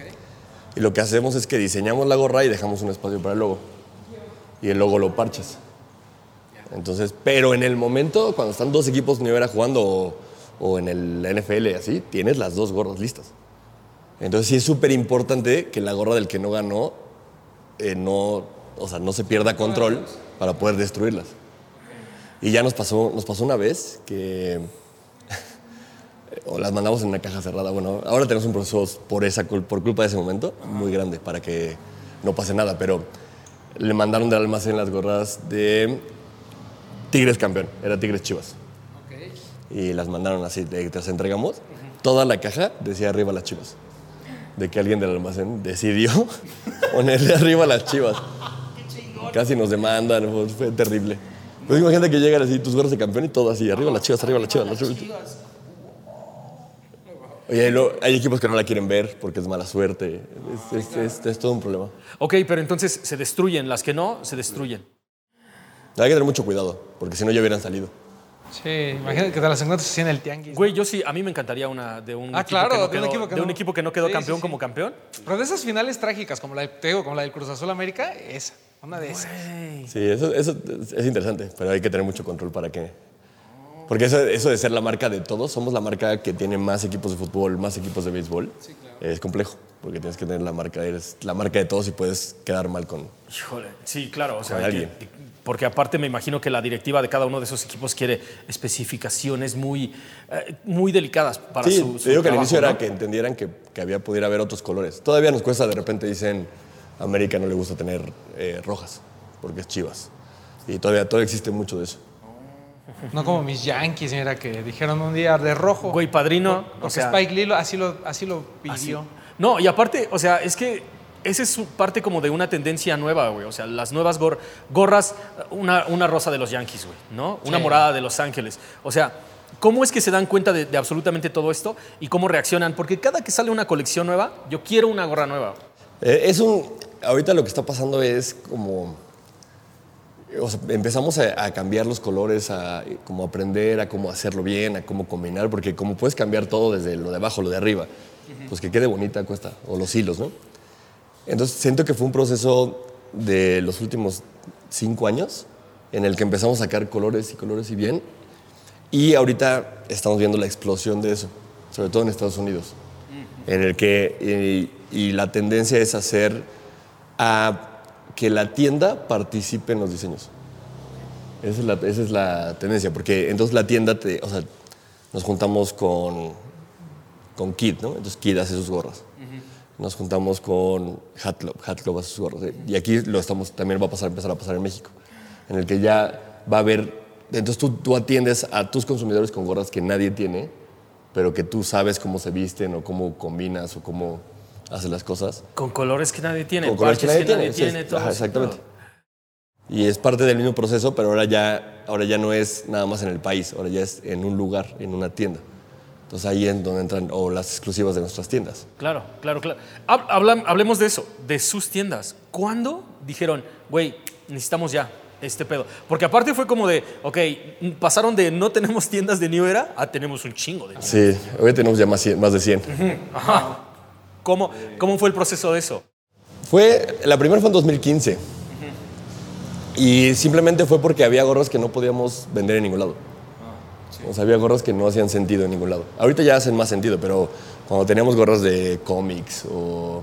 Y lo que hacemos es que diseñamos la gorra y dejamos un espacio para el logo. Y el logo lo parchas. Entonces, pero en el momento, cuando están dos equipos Era jugando o, en el NFL así, tienes las dos gorras listas. Entonces sí es súper importante que la gorra del que no ganó eh, no, o sea, no se pierda control para poder destruirlas. Y ya nos pasó, nos pasó una vez que o las mandamos en una caja cerrada. Bueno, ahora tenemos un proceso por, esa, por culpa de ese momento muy grande para que no pase nada, pero le mandaron del almacén las gorras de Tigres campeón, era Tigres Chivas. Y las mandaron así, que las entregamos. Toda la caja decía arriba las Chivas. De que alguien del almacén decidió ponerle arriba las Chivas. Casi nos demandan, fue, fue terrible. Pues imagínate que llegan así tus gorras de campeón y todo así, arriba las Chivas, arriba las Chivas, las Chivas. Oye, hay equipos que no la quieren ver porque es mala suerte. Es, es- es- es todo un problema. Ok, pero entonces se destruyen. Las que no, se destruyen. Hay que tener mucho cuidado porque si no ya hubieran salido. Sí, imagínate que te las encuentras así en el tianguis. Güey, yo sí, a mí me encantaría una de un, Ah, equipo, claro, que no de un quedó, equipo que de un no- equipo que no quedó Sí, campeón sí, sí. como campeón. Pero de esas finales trágicas, como la, de- te digo, como la del Cruz Azul América, esa. Una de esas. Sí, eso, eso es- es interesante, pero hay que tener mucho control para que... Porque eso, eso de ser la marca de todos, somos la marca que tiene más equipos de fútbol, más equipos de béisbol, es complejo, porque tienes que tener la marca, eres la marca de todos y puedes quedar mal con... Híjole, sí, claro. O sea, que- alguien. Porque aparte me imagino que la directiva de cada uno de esos equipos quiere especificaciones muy, eh, muy delicadas para sí, su, su te digo que al inicio ¿no? era que entendieran que, que había pudiera haber otros colores. Todavía nos cuesta, de repente dicen, a América no le gusta tener eh, rojas, porque es chivas. Y todavía, todavía existe mucho de eso. No como mis Yankees, mira, que dijeron un día de rojo. Güey, padrino, Porque o sea, Spike Lee así lo, así lo así. pidió. No, y aparte, o sea, es que esa es parte como de una tendencia nueva, güey. O sea, las nuevas gor- gorras, una, una rosa de los Yankees, güey, ¿no? Una Sí. morada de Los Ángeles. O sea, ¿cómo es que se dan cuenta de, de absolutamente todo esto y cómo reaccionan? Porque cada que sale una colección nueva, yo quiero una gorra nueva. Eh, es un. Ahorita lo que está pasando es como. o sea, empezamos a, a cambiar los colores, a como aprender a cómo hacerlo bien, a cómo combinar, porque como puedes cambiar todo desde lo de abajo, lo de arriba, pues que quede bonita cuesta, o los hilos, ¿no? Entonces siento que fue un proceso de los últimos cinco años en el que empezamos a sacar colores y colores y bien, y ahorita estamos viendo la explosión de eso, sobre todo en Estados Unidos, en el que y, y la tendencia es hacer a que la tienda participe en los diseños. Esa es la, esa es la tendencia, porque entonces la tienda, te, o sea, nos juntamos con, con Kid, ¿no? Entonces Kid hace sus gorras. Nos juntamos con Hat Club, Hat Club hace sus gorras. ¿eh? Y aquí lo estamos, también va a pasar, empezar a pasar en México, en el que ya va a haber, entonces tú, tú atiendes a tus consumidores con gorras que nadie tiene, pero que tú sabes cómo se visten o cómo combinas o cómo haces las cosas. Con colores que nadie tiene, Con colores que nadie tiene, sí, todo ajá, exactamente. Y es parte del mismo proceso, pero ahora ya, ahora ya no es nada más en el país, ahora ya es en un lugar, en una tienda. Entonces ahí es donde entran o las exclusivas de nuestras tiendas. Claro, claro, claro. Hablemos de eso, de sus tiendas. ¿Cuándo dijeron, güey, necesitamos ya este pedo? Porque aparte fue como de, ok, pasaron de no tenemos tiendas de New Era a tenemos un chingo de Sí, hoy tenemos ya más, cien- más de 100. ¿Cómo, ¿Cómo fue el proceso de eso? Fue, la primera fue en 2015. Y simplemente fue porque había gorras que no podíamos vender en ningún lado. O sea, había gorras que no hacían sentido en ningún lado. Ahorita ya hacen más sentido, pero cuando teníamos gorras de cómics o,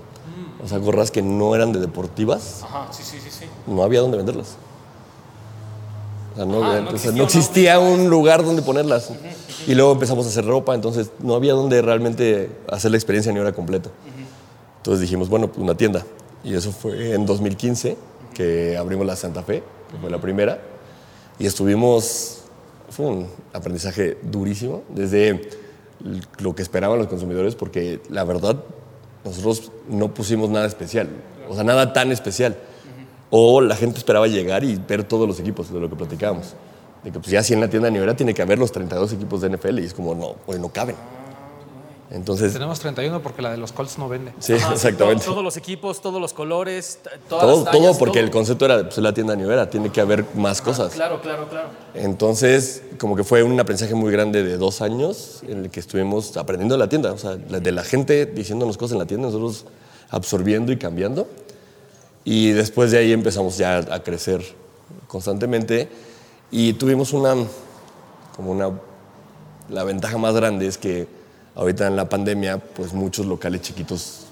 o sea, gorras que no eran de deportivas, Ajá, sí, sí, sí, sí. no había dónde venderlas. O sea, no, Ajá, no o sea, existía no una existía un lugar donde ponerlas. Y luego empezamos a hacer ropa, entonces no había donde realmente hacer la experiencia ni hora completa. Entonces dijimos, bueno, pues una tienda. Y eso fue en 2015 que abrimos la Santa Fe, que fue la primera. Y estuvimos, fue un aprendizaje durísimo, desde lo que esperaban los consumidores, porque la verdad, nosotros no pusimos nada especial, o sea, nada tan especial. O la gente esperaba llegar y ver todos los equipos de lo que platicábamos. De que pues ya si en la tienda de Nivera tiene que haber los 32 equipos de NFL y es como, no, pues no caben. Entonces, Tenemos 31 porque la de los Colts no vende. sí, Ajá, exactamente. to- todos los equipos, todos los colores, todas Todo, las tallas, todo porque todo. el concepto era pues, la tienda Nivera, tiene que haber más cosas. Claro, claro, claro. Entonces, como que fue un aprendizaje muy grande de dos años en el que estuvimos aprendiendo de la tienda, o sea, de la gente diciéndonos cosas en la tienda, nosotros absorbiendo y cambiando. Y después de ahí empezamos ya a crecer constantemente y tuvimos una, como una, la ventaja más grande es que ahorita en la pandemia, pues muchos locales chiquitos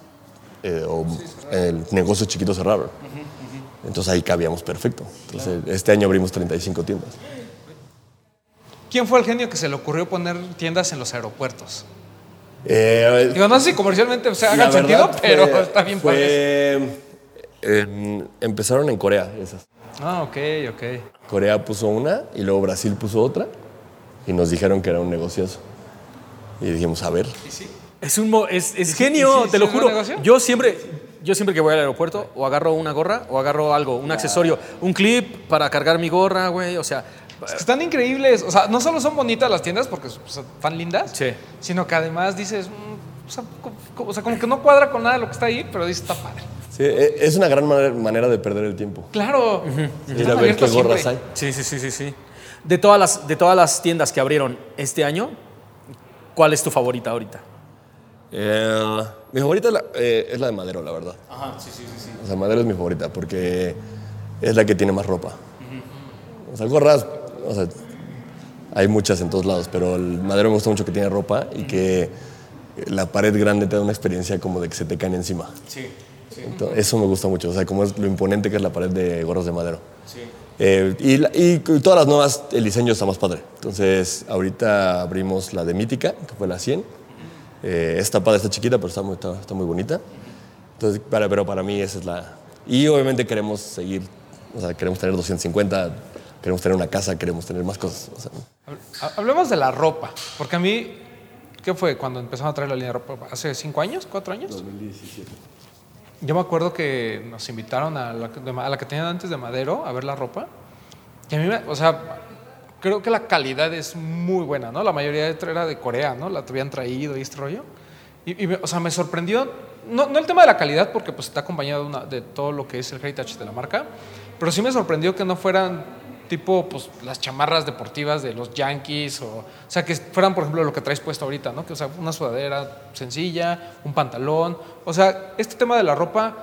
eh, o eh, negocios chiquitos cerraron. Entonces ahí cabíamos perfecto. Entonces este año abrimos 35 tiendas. ¿Quién fue el genio que se le ocurrió poner tiendas en los aeropuertos? Eh, Digo, no sé si comercialmente o la haga sentido, pero está bien fue, en- empezaron en Corea esas. Ah, ok, ok. Corea puso una y luego Brasil puso otra y nos dijeron que era un negociazo. Y dijimos, a ver. Es un mo- es, es genio, sí, te lo sí juro. Yo siempre, yo siempre que voy al aeropuerto, o agarro una gorra, o agarro algo, un accesorio, un clip para cargar mi gorra, güey. O sea, Es que están increíbles. O sea, no solo son bonitas las tiendas porque están lindas, Sí. sino que además dices, mm, o, sea, o como que no cuadra con nada de lo que está ahí, pero dices, está padre. Sí, e- es una gran manera, de perder el tiempo. Claro. A ver qué gorras siempre. hay. sí, sí, sí, sí, sí. De todas las, de todas las tiendas que abrieron este año, ¿cuál es tu favorita ahorita? Eh, mi favorita es la, eh, es la de Madero, la verdad. Ajá, sí, sí, sí. O sea, Madero es mi favorita porque es la que tiene más ropa. O sea, gorras, o sea, hay muchas en todos lados, pero el Madero me gusta mucho que tiene ropa y que la pared grande te da una experiencia como de que se te caen encima. Sí, sí, Entonces, eso me gusta mucho, o sea, como es lo imponente que es la pared de gorros de Madero. sí. Eh, y, y todas las nuevas, el diseño está más padre. Entonces, ahorita abrimos la de Mítica, que fue la 100. Eh, esta padre está chiquita, pero está muy, está, está muy bonita. Entonces, para, pero para mí esa es la... Y obviamente queremos seguir, o sea, queremos tener 250, queremos tener una casa, queremos tener más cosas. o sea, Ha- Hablemos de la ropa, porque a mí, ¿qué fue cuando empezaron a traer la línea de ropa? ¿Hace cinco años? ¿Cuatro años? 2017. Yo me acuerdo que nos invitaron a la, a la que tenían antes de Madero a ver la ropa. Y a mí, me- o sea, creo que la calidad es muy buena, ¿no? La mayoría era de Corea, ¿no? La habían traído y este rollo. Y, y me- o sea, me sorprendió, no, no el tema de la calidad, porque pues está acompañado una- de todo lo que es el heritage de la marca, pero sí me sorprendió que no fueran tipo pues las chamarras deportivas de los Yankees o, o sea que fueran por ejemplo lo que traes puesto ahorita no que o sea una sudadera sencilla un pantalón. O sea este tema de la ropa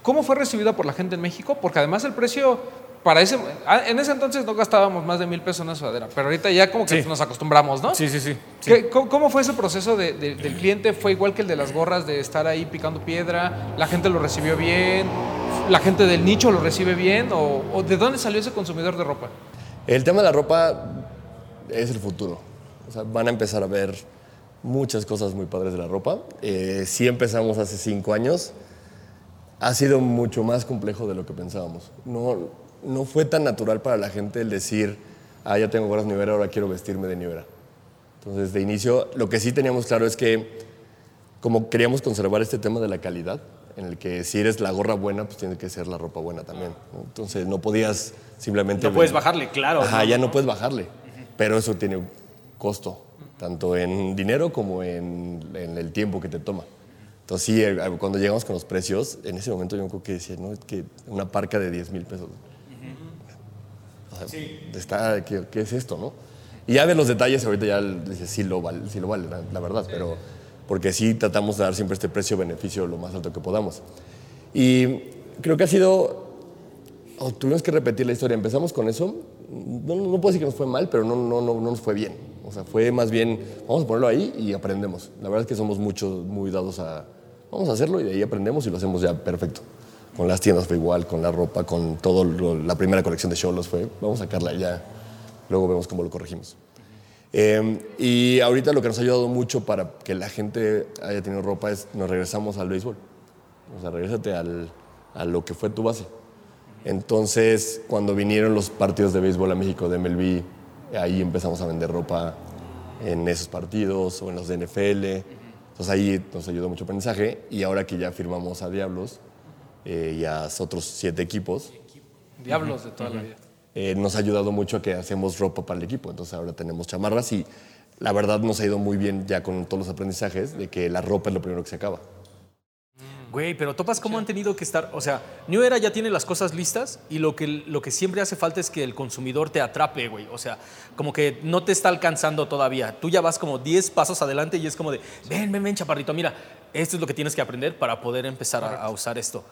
cómo fue recibida por la gente en México porque además el precio para ese ah, en ese entonces no gastábamos más de mil pesos en una sudadera pero ahorita ya como que Sí. nos acostumbramos no Sí, sí, sí. sí. ¿Qué- cómo, cómo fue ese proceso de- de- del cliente? ¿Fue igual que el de las gorras de estar ahí picando piedra? ¿La gente lo recibió bien? ¿La gente del nicho lo recibe bien? ¿O, o de dónde salió ese consumidor de ropa? El tema de la ropa es el futuro. O sea, van a empezar a ver muchas cosas muy padres de la ropa. Eh, sí empezamos hace cinco años. Ha sido mucho más complejo de lo que pensábamos. No, no fue tan natural para la gente el decir, ah, ya tengo gorras New Era, ahora quiero vestirme de New Era. Entonces, de inicio, lo que sí teníamos claro es que como queríamos conservar este tema de la calidad, en el que si eres la gorra buena, pues tiene que ser la ropa buena también. ¿no? Entonces no podías simplemente... No puedes bajarle, claro. Ajá, ¿no? ya no puedes bajarle. Pero eso tiene un costo, tanto en dinero como en, en el tiempo que te toma. Entonces sí, eh, cuando llegamos con los precios, en ese momento yo creo que decía, no, es que una parca de 10 mil pesos. O sea, está, ¿qué, qué es esto, no? Y ya ves los detalles, ahorita ya dices, sí lo vale, sí lo vale la, la verdad, pero porque sí tratamos de dar siempre este precio-beneficio lo más alto que podamos. Y creo que ha sido, oh, tuvimos que repetir la historia, empezamos con eso, no, no puedo decir que nos fue mal, pero no, no, no, no nos fue bien. O sea, fue más bien, vamos a ponerlo ahí y aprendemos. La verdad es que somos muchos, muy dados a, vamos a hacerlo y de ahí aprendemos y lo hacemos ya perfecto. Con las tiendas fue igual, con la ropa, con todo, lo- la primera colección de Cholos fue, vamos a sacarla ya, luego vemos cómo lo corregimos. Eh, y ahorita lo que nos ha ayudado mucho para que la gente haya tenido ropa es nos regresamos al béisbol. O sea, regrésate al, a lo que fue tu base. Entonces, cuando vinieron los partidos de béisbol a México de MLB, ahí empezamos a vender ropa en esos partidos o en los de NFL. Entonces ahí nos ayudó mucho aprendizaje. Y ahora que ya firmamos a Diablos eh, y a otros siete equipos, Diablos de toda la vida. eh, nos ha ayudado mucho a que hacemos ropa para el equipo. Entonces ahora tenemos chamarras y la verdad nos ha ido muy bien ya con todos los aprendizajes de que la ropa es lo primero que se acaba. Güey, pero topas cómo han tenido que estar, o sea, New Era ya tiene las cosas listas y lo que, lo que siempre hace falta es que el consumidor te atrape, güey. O sea, como que no te está alcanzando todavía. Tú ya vas como 10 pasos adelante y es como de, ven, ven, ven, chaparrito, mira, esto es lo que tienes que aprender para poder empezar a, a usar esto.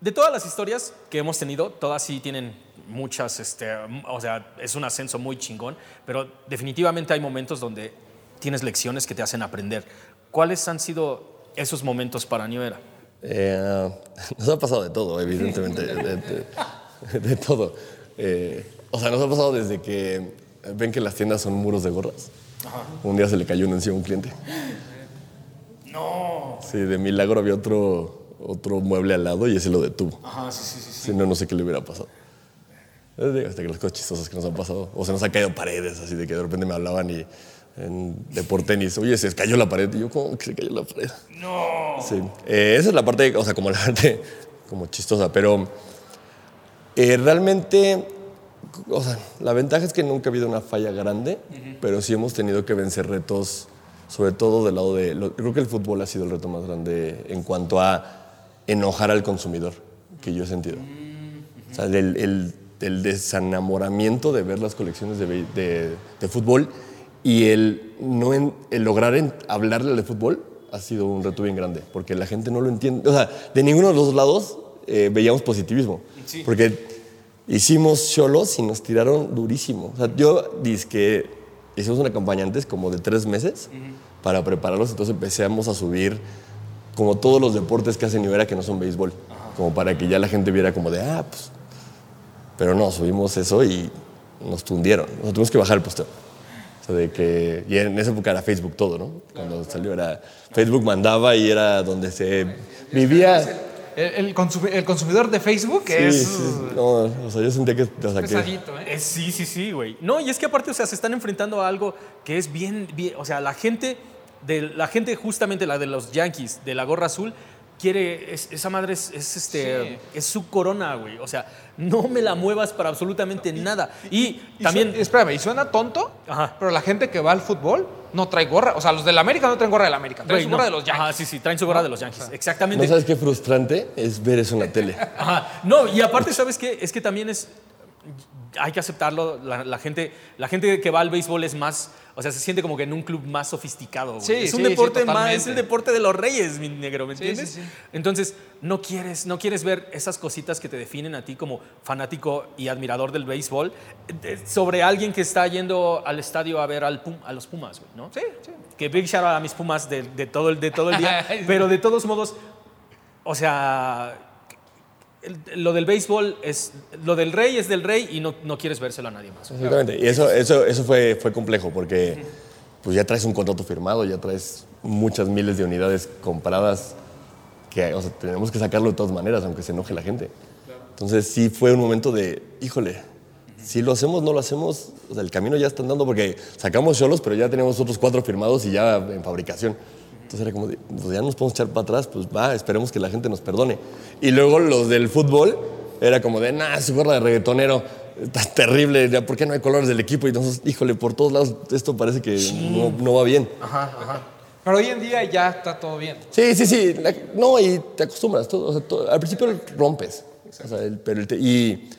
De todas las historias que hemos tenido, todas sí tienen muchas, este, o sea, es un ascenso muy chingón, pero definitivamente hay momentos donde tienes lecciones que te hacen aprender. ¿Cuáles han sido esos momentos para New Era? Eh, nos ha pasado de todo, evidentemente, de, de- de todo. Eh, o sea, nos ha pasado desde que ven que las tiendas son muros de gorras. Un día se le cayó uno encima a un cliente. No. Sí, de milagro había otro, otro mueble al lado y ese lo detuvo. Ajá, sí, sí, sí. Si no, no sé qué le hubiera pasado. De- Hasta que las cosas chistosas que nos han pasado. O se nos han caído paredes, así de que de repente me hablaban y en, de por tenis, oye, se cayó la pared. Y yo, ¿cómo que se cayó la pared? No. Sí. Eh, esa es la parte, o sea, como la parte como chistosa, pero eh, realmente, o sea, la ventaja es que nunca ha habido una falla grande, pero sí hemos tenido que vencer retos, sobre todo del lado de, lo- creo que el fútbol ha sido el reto más grande en cuanto a enojar al consumidor que yo he sentido. O sea, el, el- el desenamoramiento de ver las colecciones de, de- de fútbol y el, no en- el lograr en- hablarle de fútbol ha sido un reto bien grande, porque la gente no lo entiende. O sea, de ninguno de los dos lados eh, veíamos positivismo. Porque hicimos solos y nos tiraron durísimo. O sea, yo que hicimos una campaña antes como de tres meses para prepararlos, entonces empezamos a subir como todos los deportes que hacen Ibera que no son béisbol, como para que ya la gente viera como de, ah, pues... Pero no, subimos eso y nos tundieron. Sea, tuvimos que bajar el posteo. O sea, de que, y en esa época era Facebook todo, ¿no? Cuando salió era, Facebook mandaba y era donde se vivía... El, el consumi- el consumidor de Facebook Sí, es sí, no, o sea, yo sentía que... O sea, que pesadito, ¿eh? Eh, sí, sí, sí, güey. No, y es que aparte, o sea, se están enfrentando a algo que es bien, bien o sea, la gente, de, la gente justamente la de los Yankees, de la gorra azul, quiere, es- esa madre es, es, este, Sí. es su corona, güey. O sea, no me la muevas para absolutamente nada. Y, Y también... espérame, y suena tonto, Ajá. pero la gente que va al fútbol no trae gorra. O sea, los del América no traen gorra del América, traen güey, su no. gorra de los Yankees. Ajá, sí, sí, traen su gorra de los Yankees. Exactamente. ¿No sabes qué frustrante es ver eso en la tele? Ajá. No, y aparte, ¿sabes qué? Es que también es. Hay que aceptarlo. La, la gente, la gente que va al béisbol es más. O sea, se siente como que en un club más sofisticado. Sí, es un sí, sí, deporte más. totalmente. Es el deporte de los reyes, mi negro, ¿me Sí, entiendes? sí, sí. Entonces, no quieres, no quieres ver esas cositas que te definen a ti como fanático y admirador del béisbol eh, sobre alguien que está yendo al estadio a ver al Pum- a los Pumas, güey, ¿no? Sí, sí. Que big shout out a mis Pumas de, de todo, el, de todo el día. pero de todos modos, o sea, lo del béisbol es. Lo del rey es del rey y no, no quieres vérselo a nadie más. Exactamente. Y eso, eso, eso fue, fue complejo porque pues ya traes un contrato firmado, ya traes muchas miles de unidades compradas que o sea, tenemos que sacarlo de todas maneras, aunque se enoje la gente. Entonces sí fue un momento de, híjole, si lo hacemos, no lo hacemos, o sea, el camino ya está andando porque sacamos solos, pero ya tenemos otros cuatro firmados y ya en fabricación. Entonces era como, de, pues ya nos podemos echar para atrás, pues va, esperemos que la gente nos perdone. Y luego los del fútbol, era como de, nah, su gorra de reggaetonero, está terrible, ya, ¿por qué no hay colores del equipo? Y entonces, híjole, por todos lados esto parece que no, no va bien. Ajá, ajá. Pero hoy en día ya está todo bien. Sí, sí, sí. la- no, y te acostumbras. Todo, o sea, todo- al principio rompes. O sea, el- pero el te- y,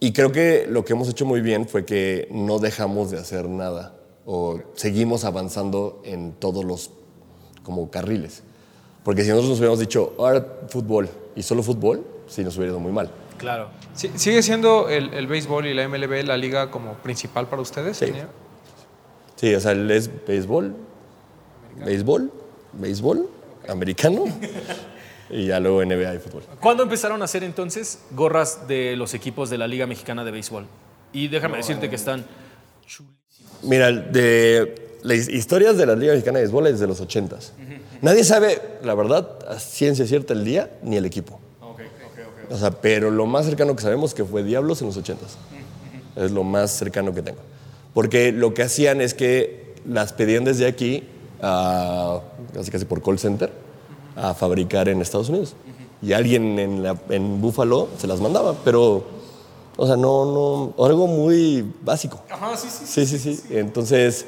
y creo que lo que hemos hecho muy bien fue que no dejamos de hacer nada. O seguimos avanzando en todos los como carriles. Porque si nosotros nos hubiéramos dicho, ahora fútbol y solo fútbol, sí nos hubiera ido muy mal. Claro. Sí, ¿Sigue siendo el, el béisbol y la MLB la liga como principal para ustedes? Sí. Sí, o sea, es béisbol, béisbol, béisbol, americano, y ya luego NBA y fútbol. ¿Cuándo empezaron a hacer entonces gorras de los equipos de la Liga Mexicana de Béisbol? Y déjame decirte que están Mira, de las historias de la Liga Mexicana de Béisbol es de los 80 Nadie sabe, la verdad, a ciencia cierta el día ni el equipo. O sea, pero lo más cercano que sabemos que fue Diablos en los 80 Es lo más cercano que tengo. Porque lo que hacían es que las pedían desde aquí, a, casi casi por call center, a fabricar en Estados Unidos. Y alguien en, la- en Buffalo se las mandaba, pero, o sea, no, no, algo muy básico. Ajá, sí, sí. Sí, sí, sí. Entonces,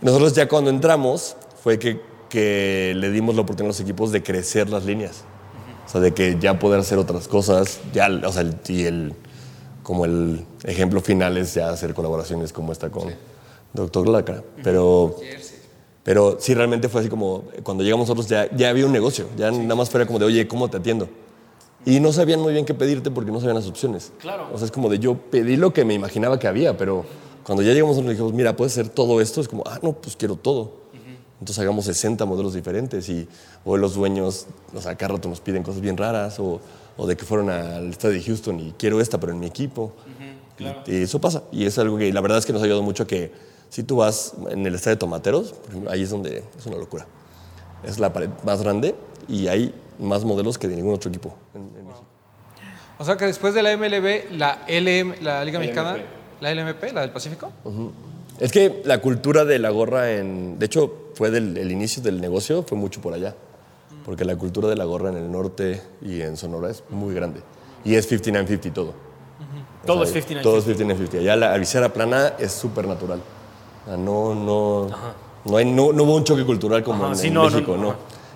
nosotros ya cuando entramos fue que, que le dimos la oportunidad a los equipos de crecer las líneas. O sea, de que ya poder hacer otras cosas. Ya, o sea, el- y el, como el ejemplo final es ya hacer colaboraciones como esta con Doctor Lacra. Pero, pero sí, realmente fue así como, cuando llegamos nosotros ya, ya había un negocio. Ya nada más fuera como de, oye, ¿cómo te atiendo? Y no sabían muy bien qué pedirte porque no sabían las opciones. Claro. O sea, es como de yo pedí lo que me imaginaba que había, pero cuando ya llegamos nosotros dijimos, mira, puedes hacer todo esto, es como, ah, no, pues quiero todo. Entonces hagamos 60 modelos diferentes y o los dueños, o sea, cada rato nos piden cosas bien raras o, o de que fueron al estadio de Houston y quiero esta, pero en mi equipo. y, y eso pasa. Y es algo que la verdad es que nos ha ayudado mucho a que si tú vas en el estadio de Tomateros, por ejemplo, ahí es donde es una locura. Es la pared más grande y hay más modelos que de ningún otro equipo en, en México. O sea que después de la MLB, la LM, la Liga Mexicana, la LMP, la del Pacífico. Es que la cultura de la gorra en... De hecho, fue del el inicio del negocio, fue mucho por allá. Porque la cultura de la gorra en el norte y en Sonora es muy grande. Y es 59-50 todo. O Todo sea, es 59-50. Todo es 59-50. Allá la visera plana es súper natural. O sea, no, no, no, hay, no, no hubo un choque cultural como Ajá, en, sí, en no, México, no.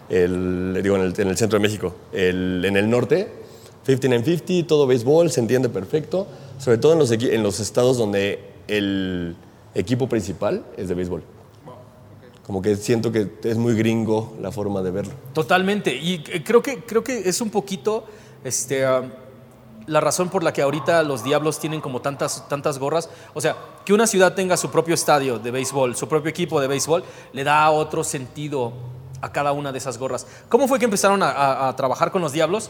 El, digo, en el, en el centro de México. El, en el norte, 59-50, todo béisbol, se entiende perfecto. Sobre todo en los, en los estados donde el equipo principal es de béisbol. Como que siento que es muy gringo la forma de verlo. Totalmente. Y eh, creo que, creo que es un poquito este, ah, la razón por la que ahorita los Diablos tienen como tantas, tantas gorras. O sea, que una ciudad tenga su propio estadio de béisbol, su propio equipo de béisbol, le da otro sentido a cada una de esas gorras. ¿Cómo fue que empezaron a, a- a trabajar con los Diablos?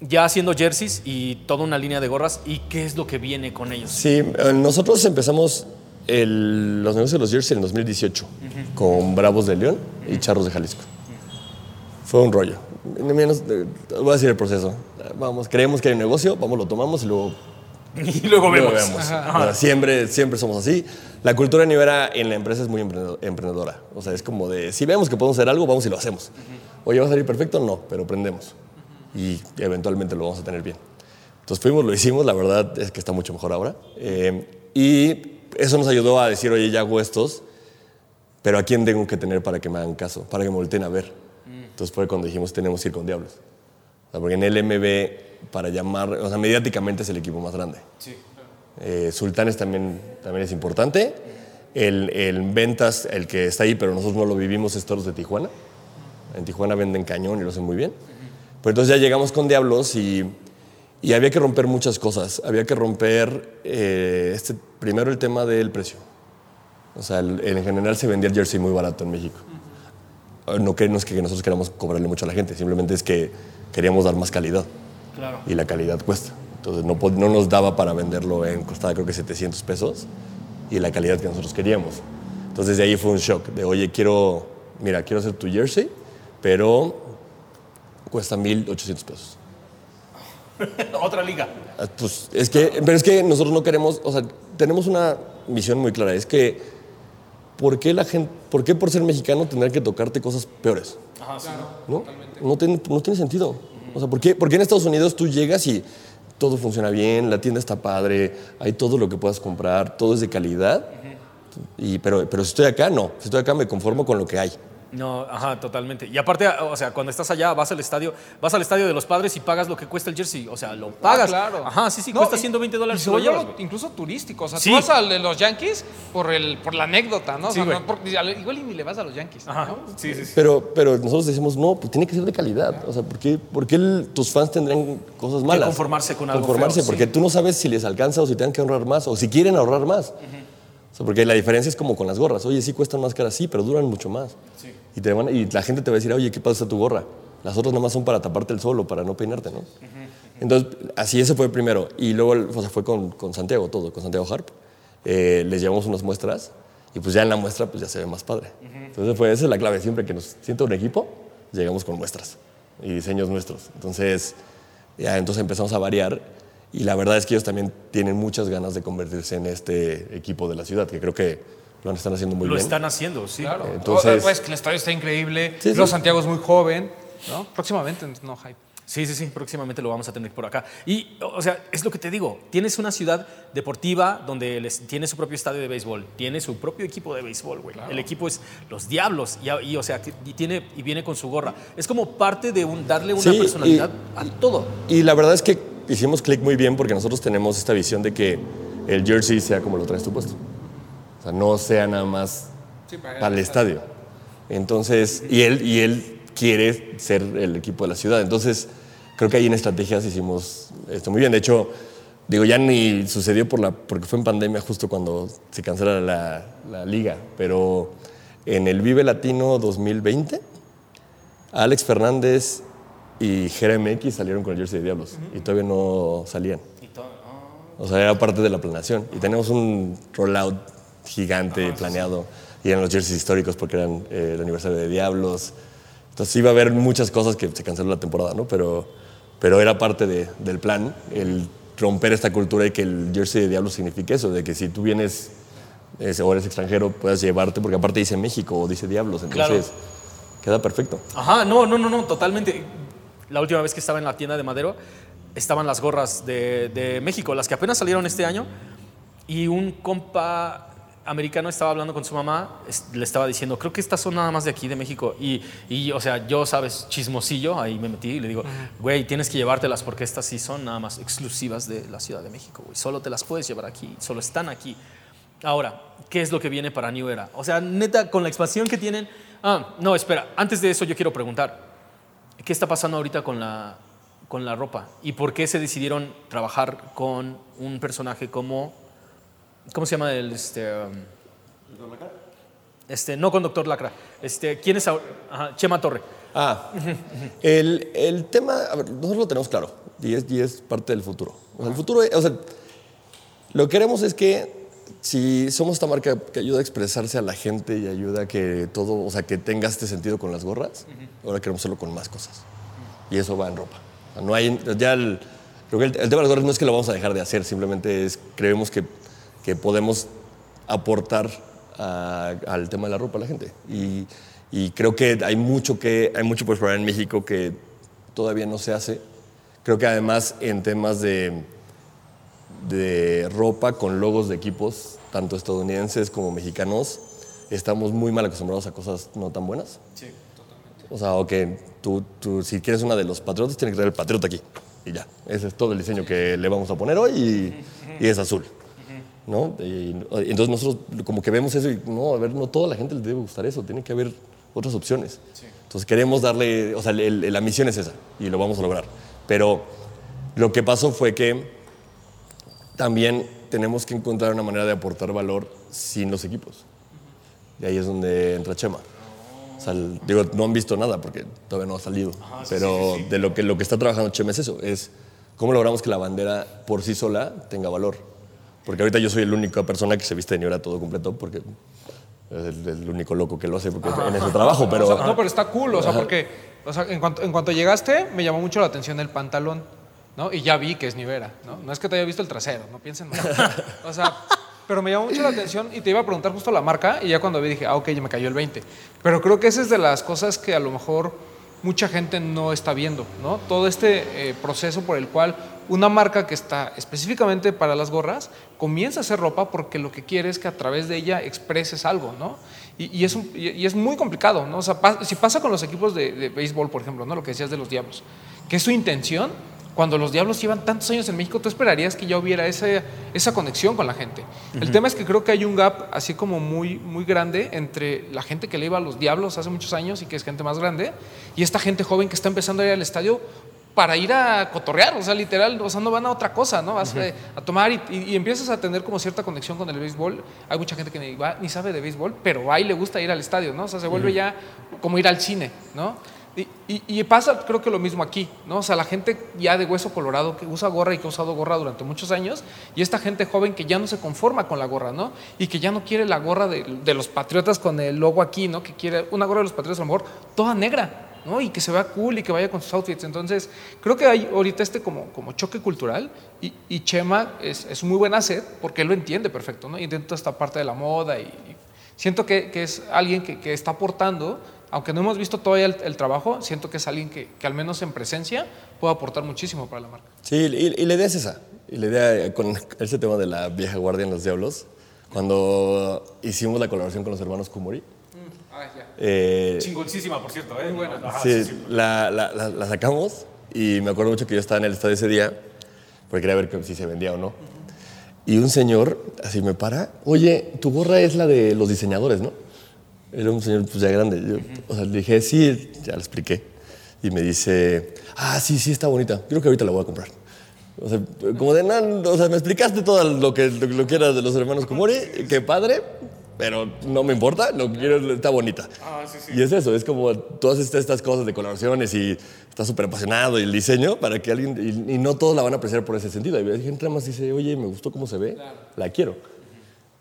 Ya haciendo jerseys y toda una línea de gorras. ¿Y qué es lo que viene con ellos? Sí, eh, nosotros empezamos el- los negocios de los jerseys en 2018 con Bravos de León y Charros de Jalisco. Fue un rollo. Menos, eh, voy a decir el proceso. Vamos, creemos que hay un negocio, vamos, lo tomamos y luego Y luego Luego vemos. siempre, siempre somos así. La cultura de Nivera en la empresa es muy emprendedor- emprendedora. O sea, es como de, si vemos que podemos hacer algo, vamos y lo hacemos. Oye, ¿va a salir perfecto? No, pero aprendemos. Y eventualmente lo vamos a tener bien. Entonces fuimos, lo hicimos, la verdad es que está mucho mejor ahora. Eh, y eso nos ayudó a decir, oye, ya hago estos, pero ¿a quién tengo que tener para que me hagan caso? Para que me volteen a ver. Entonces fue cuando dijimos, tenemos que ir con Diablos. O sea, porque en el MB, para llamar, o sea, mediáticamente es el equipo más grande. Eh, Sultanes también, también es importante. El, el ventas, el que está ahí, pero nosotros no lo vivimos, es Toros de Tijuana. En Tijuana venden cañón y lo hacen muy bien. Pero entonces ya llegamos con Diablos y, y había que romper muchas cosas. Había que romper, eh, este, primero el tema del precio. O sea, el- en general se vendía el jersey muy barato en México. No, que, no es que nosotros queramos cobrarle mucho a la gente, simplemente es que queríamos dar más calidad Claro. y la calidad cuesta. Entonces no, no nos daba para venderlo en, costaba creo que 700 pesos y la calidad que nosotros queríamos. Entonces de ahí fue un shock, de oye, quiero, mira, quiero hacer tu jersey, pero cuesta 1.800 pesos. Otra liga. Ah, Pues es que, pero es que nosotros no queremos, o sea, tenemos una misión muy clara, es que ¿por qué la gente, por qué por ser mexicano tendrá que tocarte cosas peores? ¿no? No tiene, no tiene sentido. O sea, ¿por qué, porque en Estados Unidos tú llegas y todo funciona bien, la tienda está padre, hay todo lo que puedas comprar, todo es de calidad? y, pero, pero si estoy acá, no. Si estoy acá me conformo con lo que hay. No, ajá, totalmente. Y aparte, o sea, cuando estás allá, vas al estadio, vas al estadio de los padres y pagas lo que cuesta el jersey. O sea, lo pagas. claro. Ajá, sí, sí, No, cuesta y- 120 dólares. y lo llevas, incluso turístico. O sea, Sí. tú vas al de los Yankees por, el, por la anécdota, ¿no? O Sí, sea, güey. no por- igual y ni le vas a los Yankees. Ajá, ¿no? sí, sí, sí. Pero, pero nosotros decimos, no, pues tiene que ser de calidad. O sea, ¿por qué, por qué el- tus fans tendrán cosas malas? conformarse con algo Conformarse, feo, porque sí. tú no sabes si les alcanza o si tienen que ahorrar más o si quieren ahorrar más. O sea, porque la diferencia es como con las gorras. Oye, sí cuestan más caras, sí, pero duran mucho más. Y, te van- y la gente te va a decir, oye, ¿qué pasa tu gorra? Las otras nada más son para taparte el sol o para no peinarte, ¿no? Entonces, así ese fue el primero. Y luego, o sea, fue con, con Santiago todo, con Santiago Harp. Eh, les llevamos unas muestras y pues ya en la muestra pues ya se ve más padre. Entonces, fue, esa es la clave. Siempre que nos sienta un equipo, llegamos con muestras y diseños nuestros. Entonces, ya entonces empezamos a variar y la verdad es que ellos también tienen muchas ganas de convertirse en este equipo de la ciudad, que creo que lo están haciendo muy Lo bien. están haciendo, sí. Claro. Entonces- O- pues que el estadio está increíble. Sí, sí. Los Santiago es muy joven, ¿no? Próximamente, no hype. Sí, sí, sí, próximamente lo vamos a tener por acá. Y, o sea, es lo que te digo, tienes una ciudad deportiva donde les- tiene su propio estadio de béisbol, tiene su propio equipo de béisbol, güey. El equipo es los Diablos y, y, o sea, y tiene, y viene con su gorra. Es como parte de un, darle una Sí, y- personalidad a todo. Y la verdad es que hicimos clic muy bien porque nosotros tenemos esta visión de que el jersey sea como lo traes tú puesto. O sea, no sea nada más para el estadio. Entonces, y él, y él quiere ser el equipo de la ciudad. Entonces, creo que ahí en estrategias hicimos esto muy bien. De hecho, digo, ya ni sucedió por la, porque fue en pandemia justo cuando se cancela la, la liga, pero en el Vive Latino 2020, Alex Fernández y Jeremy X salieron con el jersey de Diablos y todavía no salían. O sea, era parte de la planeación. Y tenemos un rollout gigante planeado. Y eran los jerseys históricos porque eran eh, el aniversario de Diablos. Entonces iba a haber muchas cosas que se canceló la temporada, ¿no? Pero, pero era parte de- del plan, el romper esta cultura y que el jersey de Diablos signifique eso, de que si tú vienes eh, o eres extranjero puedas llevarte, porque aparte dice México o dice Diablos, Claro. entonces queda perfecto. Ajá, no, no, no, no, totalmente. La última vez que estaba en la tienda de Madero, estaban las gorras de, de México, las que apenas salieron este año, y un compa americano estaba hablando con su mamá, le estaba diciendo, creo que estas son nada más de aquí, de México. Y, y, o sea, yo, sabes, chismosillo, ahí me metí y le digo, güey, tienes que llevártelas porque estas sí son nada más exclusivas de la Ciudad de México, güey. Solo te las puedes llevar aquí, solo están aquí. Ahora, ¿qué es lo que viene para New Era? O sea, neta, con la expansión que tienen... Ah, no, espera, antes de eso yo quiero preguntar, ¿qué está pasando ahorita con la, con la ropa? ¿Y por qué se decidieron trabajar con un personaje como... ¿Cómo se llama el... Este, um, este, no con Doctor Lacra. Este, ¿Quién es ahora? Ajá, Chema Torre. Ah, el, el tema, a ver, nosotros lo tenemos claro y es, y es parte del futuro. O sea, el futuro, o sea, lo que queremos es que si somos esta marca que ayuda a expresarse a la gente y ayuda a que todo, o sea, que tenga este sentido con las gorras, ahora queremos hacerlo con más cosas. Y eso va en ropa. O sea, no hay, ya el, creo que el, el tema de las gorras no es que lo vamos a dejar de hacer, simplemente es, creemos que, que podemos aportar a- al tema de la ropa a la gente. Y, y creo que hay mucho que hay mucho por explorar en México que todavía no se hace. Creo que además en temas de, de ropa con logos de equipos, tanto estadounidenses como mexicanos, estamos muy mal acostumbrados a cosas no tan buenas. Sí, totalmente. O sea, o que tú, tú, si quieres una de los patriotas, tienes que traer el patriota aquí. Y ya. Ese es todo el diseño que le vamos a poner hoy y, y es azul. ¿No? Y, entonces nosotros como que vemos eso y no, a ver, no toda la gente le debe gustar eso, tiene que haber otras opciones. Entonces queremos darle, o sea, el- el- la misión es esa y lo vamos a lograr. Pero lo que pasó fue que también tenemos que encontrar una manera de aportar valor sin los equipos. Y ahí es donde entra Chema. O sea, digo, no han visto nada porque todavía no ha salido. pero de lo que, lo que está trabajando Chema es eso, es cómo logramos que la bandera por sí sola tenga valor. Porque ahorita yo soy la única persona que se viste de Niora todo completo porque es el, el único loco que lo hace porque en ese trabajo, pero... O sea, no, pero está cool, o sea, porque o sea, en, cuanto, en cuanto llegaste, me llamó mucho la atención el pantalón, ¿no? Y ya vi que es Nivera, ¿no? No es que te haya visto el trasero, no piensen mal. O sea, Pero me llamó mucho la atención y te iba a preguntar justo la marca y ya cuando vi dije, ah, ok, ya me cayó el 20. Pero creo que esa es de las cosas que a lo mejor mucha gente no está viendo, ¿no? Todo este eh, proceso por el cual una marca que está específicamente para las gorras comienza a hacer ropa porque lo que quiere es que a través de ella expreses algo, ¿no? Y, y es, un- y- y es muy complicado, ¿no? O sea, pa- si pasa con los equipos de, de béisbol, por ejemplo, ¿no? Lo que decías de los Diablos, que es su intención, cuando los Diablos llevan tantos años en México, tú esperarías que ya hubiera ese- esa conexión con la gente. El tema es que creo que hay un gap así como muy, muy grande entre la gente que le iba a los Diablos hace muchos años y que es gente más grande, y esta gente joven que está empezando a ir al estadio para ir a cotorrear, o sea, literal, o sea, no van a otra cosa, ¿no? Vas eh, a tomar y, y- y empiezas a tener como cierta conexión con el béisbol. Hay mucha gente que ni, va- ni sabe de béisbol, pero va y le gusta ir al estadio, ¿no? O sea, se vuelve ya como ir al cine, ¿no? Y, pasa, creo que lo mismo aquí, ¿no? O sea, la gente ya de hueso colorado que usa gorra y que ha usado gorra durante muchos años, y esta gente joven que ya no se conforma con la gorra, ¿no? Y que ya no quiere la gorra de, de los patriotas con el logo aquí, ¿no? Que quiere una gorra de los patriotas a lo mejor toda negra, ¿no? Y que se vea cool y que vaya con sus outfits. Entonces, creo que hay ahorita este como, como choque cultural y, y Chema es, es muy buen asset porque él lo entiende perfecto, ¿no? Y entiende toda esta parte de la moda y, y siento que, que es alguien que, que está aportando, aunque no hemos visto todavía el, el trabajo, siento que es alguien que, que al menos en presencia puede aportar muchísimo para la marca. Sí, y, y la idea es esa. Y la idea eh, con ese tema de la vieja guardia en los diablos, cuando hicimos la colaboración con los hermanos Kumori, eh, Chingoncísima, por cierto, ¿eh? Muy buena. sí, la, la- la- la sacamos y me acuerdo mucho que yo estaba en el estadio ese día, porque quería ver que- si se vendía o no. Y un señor así me para, oye, tu gorra es la de los diseñadores, ¿no? Era un señor pues ya grande. Yo, O sea, le dije, sí, ya le expliqué. Y me dice, ah, sí, sí, está bonita. Creo que ahorita la voy a comprar. O sea, como de, no, o sea, me explicaste todo lo que, lo, lo que era de los hermanos Kumori, qué padre, pero no me importa, lo que quiero es- está bonita. Y es eso, es como todas estas, cosas de colaboraciones y está súper apasionado y el diseño para que alguien, y, y no todos la van a apreciar por ese sentido. Hay gente más dice, oye, me gustó cómo se ve, la quiero.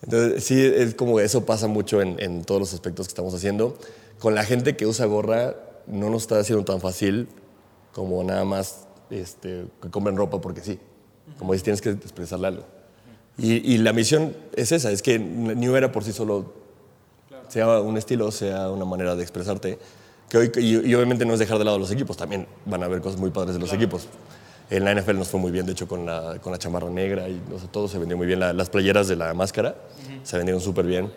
Entonces, sí, es como eso pasa mucho en, en todos los aspectos que estamos haciendo. Con la gente que usa gorra, no nos está haciendo tan fácil como nada más este, que compren ropa porque sí. Como dices, tienes que expresarle algo. Y, y la misión es esa, es que New Era por sí solo sea un estilo, sea una manera de expresarte. Que hoy, y, y obviamente no es dejar de lado los equipos, también van a haber cosas muy padres de los equipos. En la NFL nos fue muy bien, de hecho, con la, con la chamarra negra y o sea, todo se vendió muy bien. La- las playeras de la máscara se vendieron súper bien.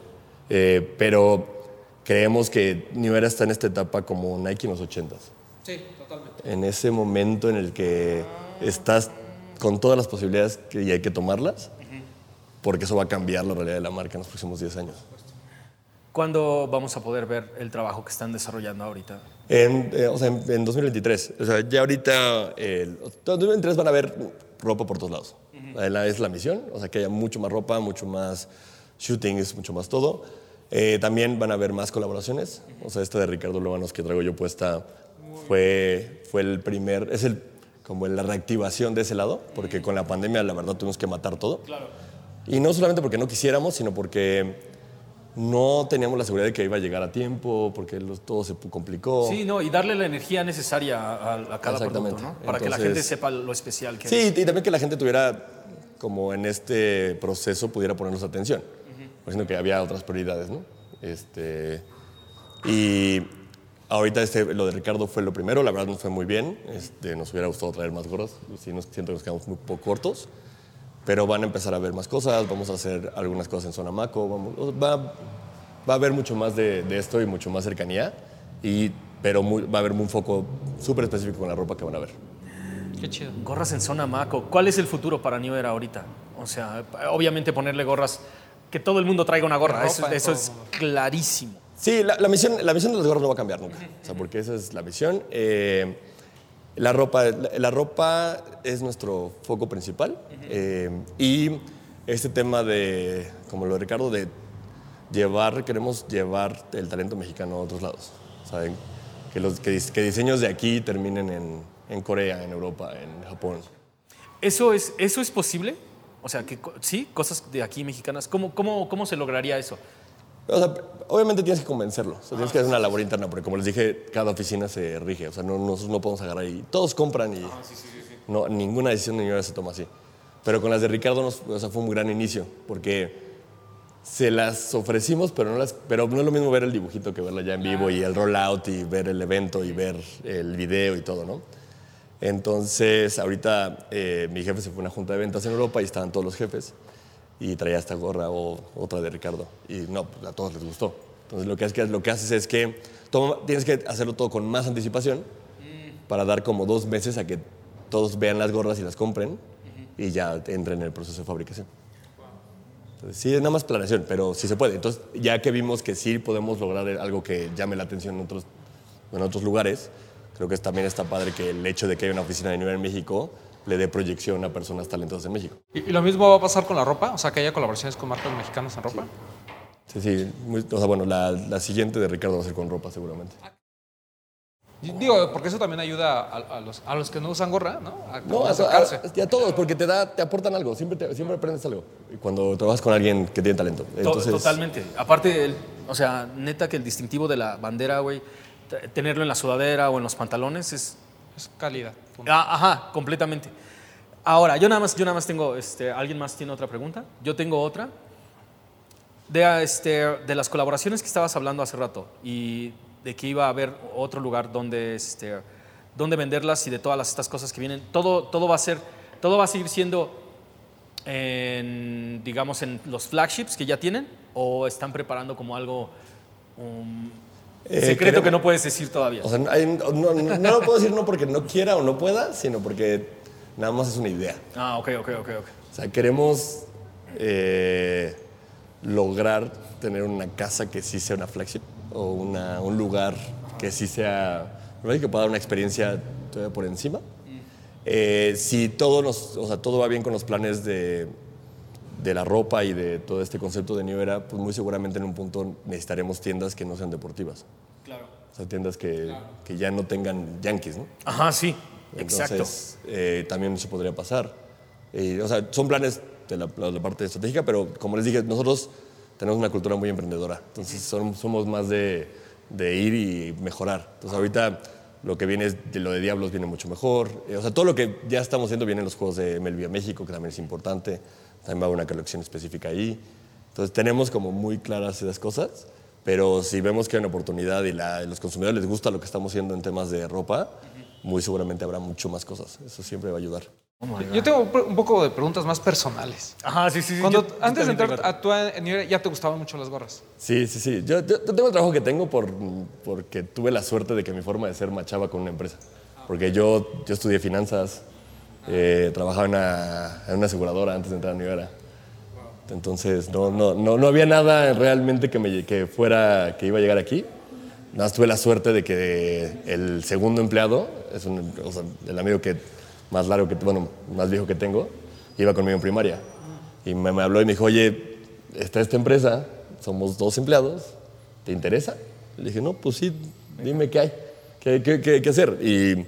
Eh, pero creemos que New Era está en esta etapa como Nike en los 80s. Sí, totalmente. En ese momento en el que estás con todas las posibilidades que, y hay que tomarlas, porque eso va a cambiar la realidad de la marca en los próximos 10 años. ¿Cuándo vamos a poder ver el trabajo que están desarrollando ahorita? En, eh, o sea, en, en 2023. O sea, ya ahorita, en 2023 van a ver ropa por todos lados. La- Es la misión, o sea, que haya mucho más ropa, mucho más shootings, mucho más todo. Eh, también van a haber más colaboraciones. O sea, esta de Ricardo Lobanos que traigo yo puesta fue, fue el primer, es el, como la reactivación de ese lado, porque con la pandemia la verdad tuvimos que matar todo. Y no solamente porque no quisiéramos, sino porque no teníamos la seguridad de que iba a llegar a tiempo, porque los- todo se complicó. Sí, no, y darle la energía necesaria a, a cada Exactamente. producto, ¿no? Para que la Entonces- gente sepa lo especial que Sí, es. y también que la gente tuviera, como en este proceso, pudiera ponernos atención. Sino que había otras prioridades, ¿no? Este, y ahorita este, lo de Ricardo fue lo primero, la verdad nos fue muy bien. Este, nos hubiera gustado traer más gorras, sí, nos, siento que nos quedamos muy poco cortos. Pero van a empezar a ver más cosas, vamos a hacer algunas cosas en Zona Maco, vamos, va, va a haber mucho más de, de esto y mucho más cercanía, y, pero muy- va a haber un foco súper específico con la ropa que van a ver. Qué chido. Gorras en zona Maco. ¿Cuál es el futuro para New Era ahorita? O sea, obviamente ponerle gorras, que todo el mundo traiga una gorra, Ropa eso, eso es clarísimo. Sí, la, la misión, la misión de las gorras no va a cambiar nunca. O sea, porque esa es la misión. Eh, la, ropa, la, la ropa es nuestro foco principal. eh, y este tema de, como lo de Ricardo, de llevar, queremos llevar el talento mexicano a otros lados. ¿Saben? Que, los, que, dis- que diseños de aquí terminen en, en Corea, en Europa, en Japón. ¿Eso es, ¿Eso es posible? O sea, que sí, cosas de aquí mexicanas. ¿Cómo, cómo, cómo se lograría eso? O sea, obviamente tienes que convencerlo. O sea, tienes que hacer una labor interna, porque como les dije, cada oficina se rige. O sea, no, nosotros no podemos agarrar y todos compran y no, ninguna decisión de se toma así. Pero con las de Ricardo nos, o sea, fue un gran inicio, porque Se las ofrecimos, pero no, las, pero no es lo mismo ver el dibujito que verlo ya en vivo y el rollout y ver el evento y ver el video y todo, ¿no? Entonces, ahorita eh, mi jefe se fue a una junta de ventas en Europa y estaban todos los jefes y traía esta gorra o otra de Ricardo. Y no, pues, a todos les gustó. Entonces, lo que, es que, lo que haces es que toma- tienes que hacerlo todo con más anticipación para dar como dos meses a que todos vean las gorras y las compren y ya entren en el proceso de fabricación. Entonces, sí, es nada más planeación, pero sí se puede. Entonces, ya que vimos que sí podemos lograr algo que llame la atención en otros, en otros lugares, creo que también está padre que el hecho de que haya una oficina de nivel en México le dé proyección a personas talentosas en México. ¿Y, y lo mismo va a pasar con la ropa? O sea, que haya colaboraciones con marcas mexicanas en ropa. Sí, sí. muy- o sea, bueno, la, la siguiente de Ricardo va a ser con ropa seguramente. Digo, porque eso también ayuda a, a los, a los que no usan gorra, ¿no? A, No, a a, acercarse. a- y a todos, porque te, da, te aportan algo, siempre, te- siempre aprendes algo. Y cuando trabajas con alguien que tiene talento. To- Entonces, Totalmente. Aparte, el- o sea, neta que el distintivo de la bandera, güey, tenerlo en la sudadera o en los pantalones es... Es calidad. Ah, ajá, completamente. Ahora, yo nada más, yo nada más tengo, este, ¿alguien más tiene otra pregunta? Yo tengo otra. De, este, de las colaboraciones que estabas hablando hace rato y de que iba a haber otro lugar donde, este, donde venderlas y de todas estas cosas que vienen, todo, todo va a ser, todo va a seguir siendo en, digamos, en los flagships que ya tienen o están preparando como algo um, Eh, secreto que no puedes decir todavía. O sea, hay- no, no, no lo puedo decir no porque no quiera o no pueda, sino porque nada más es una idea. ah, ok, ok, ok, ok. O sea, queremos eh, lograr tener una casa que sí sea una flagship o una- un lugar que sí sea, que pueda dar una experiencia todavía por encima. Eh, si todo, nos, o sea, todo va bien con los planes de, de la ropa y de todo este concepto de New Era, pues muy seguramente en un punto necesitaremos tiendas que no sean deportivas. Claro. O sea, tiendas que, que ya no tengan yankees, ¿no? Ajá, sí, exacto. Entonces, eh, también eso podría pasar. Y, o sea, son planes de la, la parte estratégica, pero como les dije, nosotros tenemos una cultura muy emprendedora. Entonces, son- somos más de, de ir y mejorar. Entonces, ahorita lo que viene es de lo de Diablos viene mucho mejor. Eh, o sea, todo lo que ya estamos haciendo viene en los juegos de MLB a México, que también es importante. También va a haber una colección específica ahí. Entonces, tenemos como muy claras esas cosas. Pero si vemos que hay una oportunidad y la- a los consumidores les gusta lo que estamos haciendo en temas de ropa, muy seguramente habrá mucho más cosas. Eso siempre va a ayudar. Yo tengo un- poco de preguntas más personales. Ajá, sí, sí. sí. Cuando, Yo- antes de entrar a tu en New Era, ya te gustaban mucho las gorras. Sí, sí, sí. Yo, yo- yo tengo el trabajo que tengo por, porque tuve la suerte de que mi forma de ser machaba con una empresa. Porque yo, yo estudié finanzas, eh, trabajaba en una, en una aseguradora antes de entrar a New Era. Entonces, no, no, no, no había nada realmente que, me, que fuera, que iba a llegar aquí. Nada más tuve la suerte de que el segundo empleado, es un, o sea, el amigo que más largo que, bueno, más viejo que tengo, iba conmigo en primaria. Y me, me habló y me dijo, oye, está esta empresa, somos dos empleados, ¿te interesa? Le dije, no, pues sí, dime qué hay, qué, qué, qué- qué hacer. Y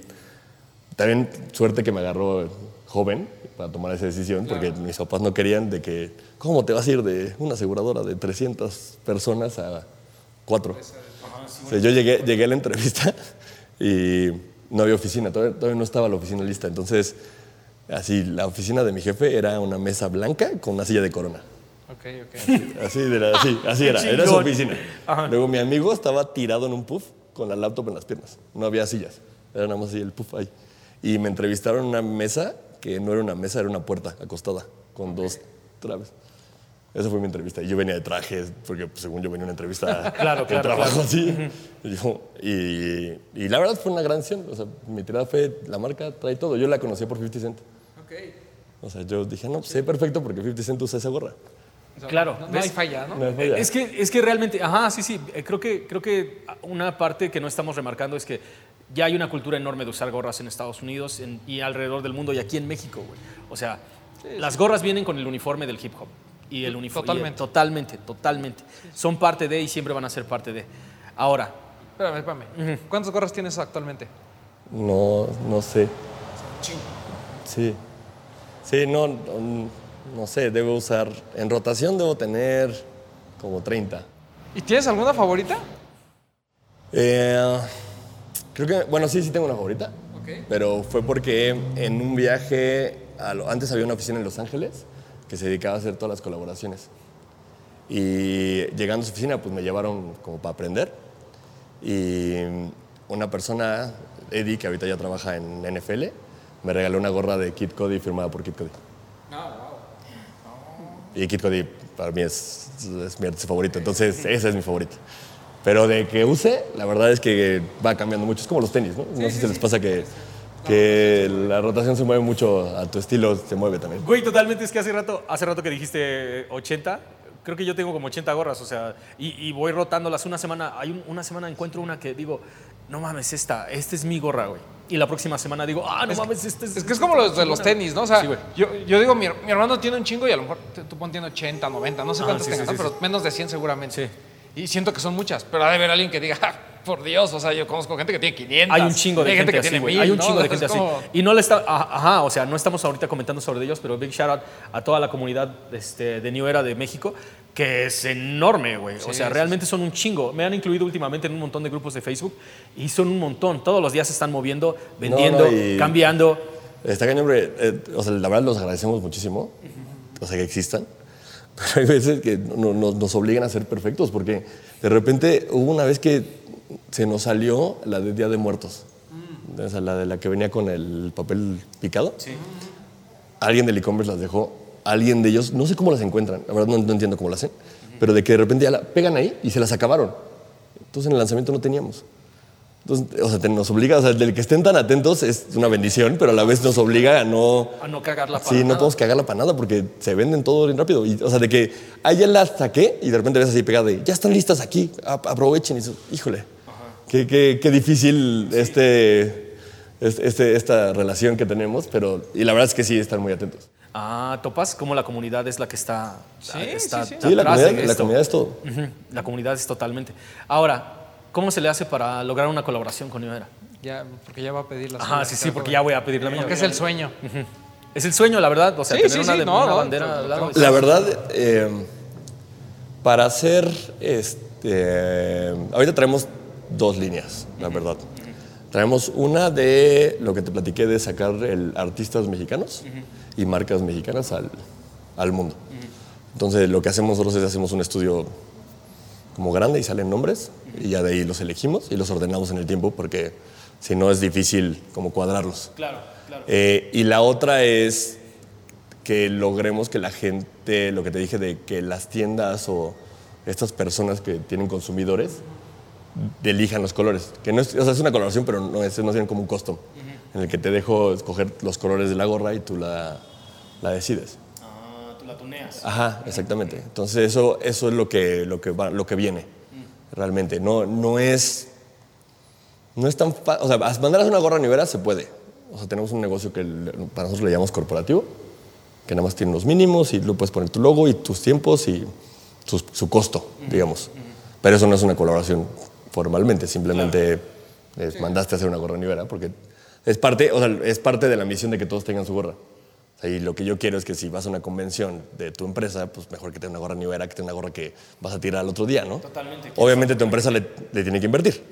también suerte que me agarró joven para tomar esa decisión, porque mis papás no querían de que, ¿cómo te vas a ir de una aseguradora de 300 personas a cuatro? O sea, yo llegué, llegué a la entrevista y no había oficina, todavía, todavía no estaba la oficina lista. Entonces, así, la oficina de mi jefe era una mesa blanca con una silla de corona. Ok, ok. Así, de la- así, así era, era su oficina. Luego mi amigo estaba tirado en un puff con la laptop en las piernas. No había sillas, era nada más así el puff ahí. Y me entrevistaron en una mesa que no era una mesa, era una puerta acostada con dos traves. Esa fue mi entrevista. Y yo venía de trajes, porque pues, según yo venía a una entrevista Claro, de claro, trabajo claro. así. Y, yo- y- y la verdad fue una gran acción. O sea, mi tirada fue, la marca trae todo. Yo la conocí por 50 Cent. O sea, yo dije, no, pues sé perfecto porque 50 Cent usa esa gorra. O sea, Claro, No, no hay falla, ¿no? No hay falla. Es que, es que realmente, ajá, sí, sí, eh, creo que, creo que una parte que no estamos remarcando es que ya hay una cultura enorme de usar gorras en Estados Unidos en- y alrededor del mundo y aquí en México, güey. O sea, las gorras vienen con el uniforme del hip hop. Y el uniforme. Totalmente. Totalmente, totalmente. Son parte de y siempre van a ser parte de. Ahora, Espérame, espérame. ¿Cuántas gorras tienes actualmente? No, no sé. Sí. Sí, no, no, no sé, debo usar. En rotación debo tener como 30. ¿Y tienes alguna favorita? Eh, creo que, bueno, sí, sí tengo una favorita. Ok. Pero fue porque en un viaje, a lo- antes había una oficina en Los Ángeles que se dedicaba a hacer todas las colaboraciones. Y llegando a su oficina, pues me llevaron como para aprender. Y una persona, Eddie, que ahorita ya trabaja en NFL, me regaló una gorra de Kid Cody firmada por Kid Cody. Y Kid Cody para mí es, es mi artista favorito, entonces ese es mi favorito. Pero de que use, la verdad es que va cambiando mucho. Es como los tenis, ¿no? No sé si les pasa que, que la rotación se mueve mucho a tu estilo, se mueve también. Güey, totalmente. Es que hace rato, hace rato que dijiste 80, creo que yo tengo como 80 gorras, o sea, y, y voy rotándolas una semana. Hay un- una semana encuentro una que digo, no mames, esta, esta es mi gorra, güey. Y la próxima semana digo, ah, no mames, esta es. Es que es como los de los tenis, ¿no? O sea, Sí, güey. yo, yo digo, mi, mi hermano tiene un chingo y a lo mejor tú tiene 80, 90, no sé Ah, cuántos sí, tengas, sí, ¿no? sí, pero menos de 100 seguramente. Sí. Y siento que son muchas, pero ha de haber alguien que diga, "Ah, por Dios, o sea, yo conozco gente que tiene 500. Hay un chingo de hay gente, que así, tiene güey. mil, Hay un ¿no? chingo de gente así. Y no le está, ajá, o sea, no estamos ahorita comentando sobre ellos, pero big shout out a toda la comunidad este, de New Era de México, que es enorme, güey. o sea, realmente son un chingo. Me han incluido últimamente en un montón de grupos de Facebook y son un montón. Todos los días se están moviendo, vendiendo, no, y- cambiando. Está cañón, hombre. eh, o sea, la verdad los agradecemos muchísimo, o sea, que existan. Pero hay veces que no- no- nos obligan a ser perfectos, porque de repente hubo una vez que se nos salió la de Día de Muertos. O sea, la de la que venía con el papel picado. Alguien del e-commerce las dejó, alguien de ellos, no sé cómo las encuentran, la verdad no, no entiendo cómo las hacen, pero de que de repente ya la pegan ahí y se las acabaron. Entonces en el lanzamiento no teníamos. Entonces, o sea, te- nos obliga, o sea, del que estén tan atentos es una bendición, pero a la vez nos obliga a no... A no cagarla para Sí, no podemos cagarla para nada porque se venden todo bien rápido. Y, o sea, de que ahí ya las saqué y de repente ves así pegada de, ya están listas aquí, a- aprovechen. Y dices, híjole, qué, qué- qué difícil este, este, este- esta relación que tenemos, pero... Y la verdad es que sí, están muy atentos. Ah, topas como la comunidad es la que está, está sí, sí. Sí, la atrás comunidad, de la comunidad es todo. Ujú, La comunidad es totalmente. Ahora, ¿cómo se le hace para lograr una colaboración con New Era? Ya, porque ya va a pedir la Ajá, suya, sí, sí, creo, porque ya voy a pedir la mía. Porque es el sueño. Es el sueño, la verdad. O sea, Sí, tener sí, una, sí, de- no, una no, bandera tengo- al lado. La verdad, eh, para hacer, este, ahorita traemos dos líneas, la verdad. Traemos una de lo que te platiqué de sacar el artistas mexicanos y marcas mexicanas al, al mundo. Entonces, lo que hacemos nosotros es hacemos un estudio como grande y salen nombres y ya de ahí los elegimos y los ordenamos en el tiempo porque si no es difícil como cuadrarlos. Claro, claro. Eh, y la otra es que logremos que la gente, lo que te dije de que las tiendas o estas personas que tienen consumidores elijan los colores. Que no es, o sea, es una coloración, pero no es, no es como un custom, en el que te dejo escoger los colores de la gorra y tú la, la decides. Ajá, exactamente. Entonces eso, eso es lo que, lo que, va- lo que viene, realmente. No, no es... No es tan fácil. O sea, mandar a hacer una gorra nivera se puede. O sea, tenemos un negocio que para nosotros le llamamos corporativo, que nada más tiene los mínimos y lo puedes poner tu logo y tus tiempos y su, su costo, digamos. Pero eso no es una colaboración formalmente, simplemente es- mandaste a hacer una gorra nivera porque es parte, o sea, es parte de la misión de que todos tengan su gorra. Y lo que yo quiero es que si vas a una convención de tu empresa, pues mejor que tenga una gorra nivera que tenga una gorra que vas a tirar al otro día, ¿no? Totalmente. Obviamente tu empresa le, le tiene que invertir.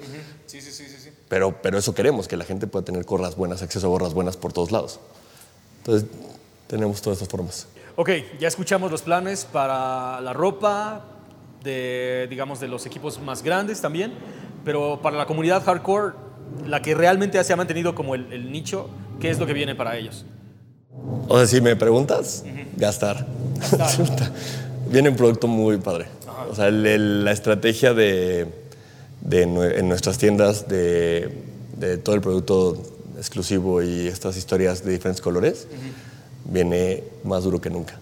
Sí, sí, sí, sí, sí. Pero, pero eso queremos, que la gente pueda tener gorras buenas, acceso a gorras buenas por todos lados. Entonces, tenemos todas estas formas. Ok, ya escuchamos los planes para la ropa, de, digamos, de los equipos más grandes también, pero para la comunidad hardcore, la que realmente se ha mantenido como el, el nicho, ¿qué es lo que viene para ellos? O sea, si me preguntas, gastar. Viene un producto muy padre. O sea, el- el- la estrategia de, en nuestras tiendas de, de todo el producto exclusivo y estas historias de diferentes colores viene más duro que nunca.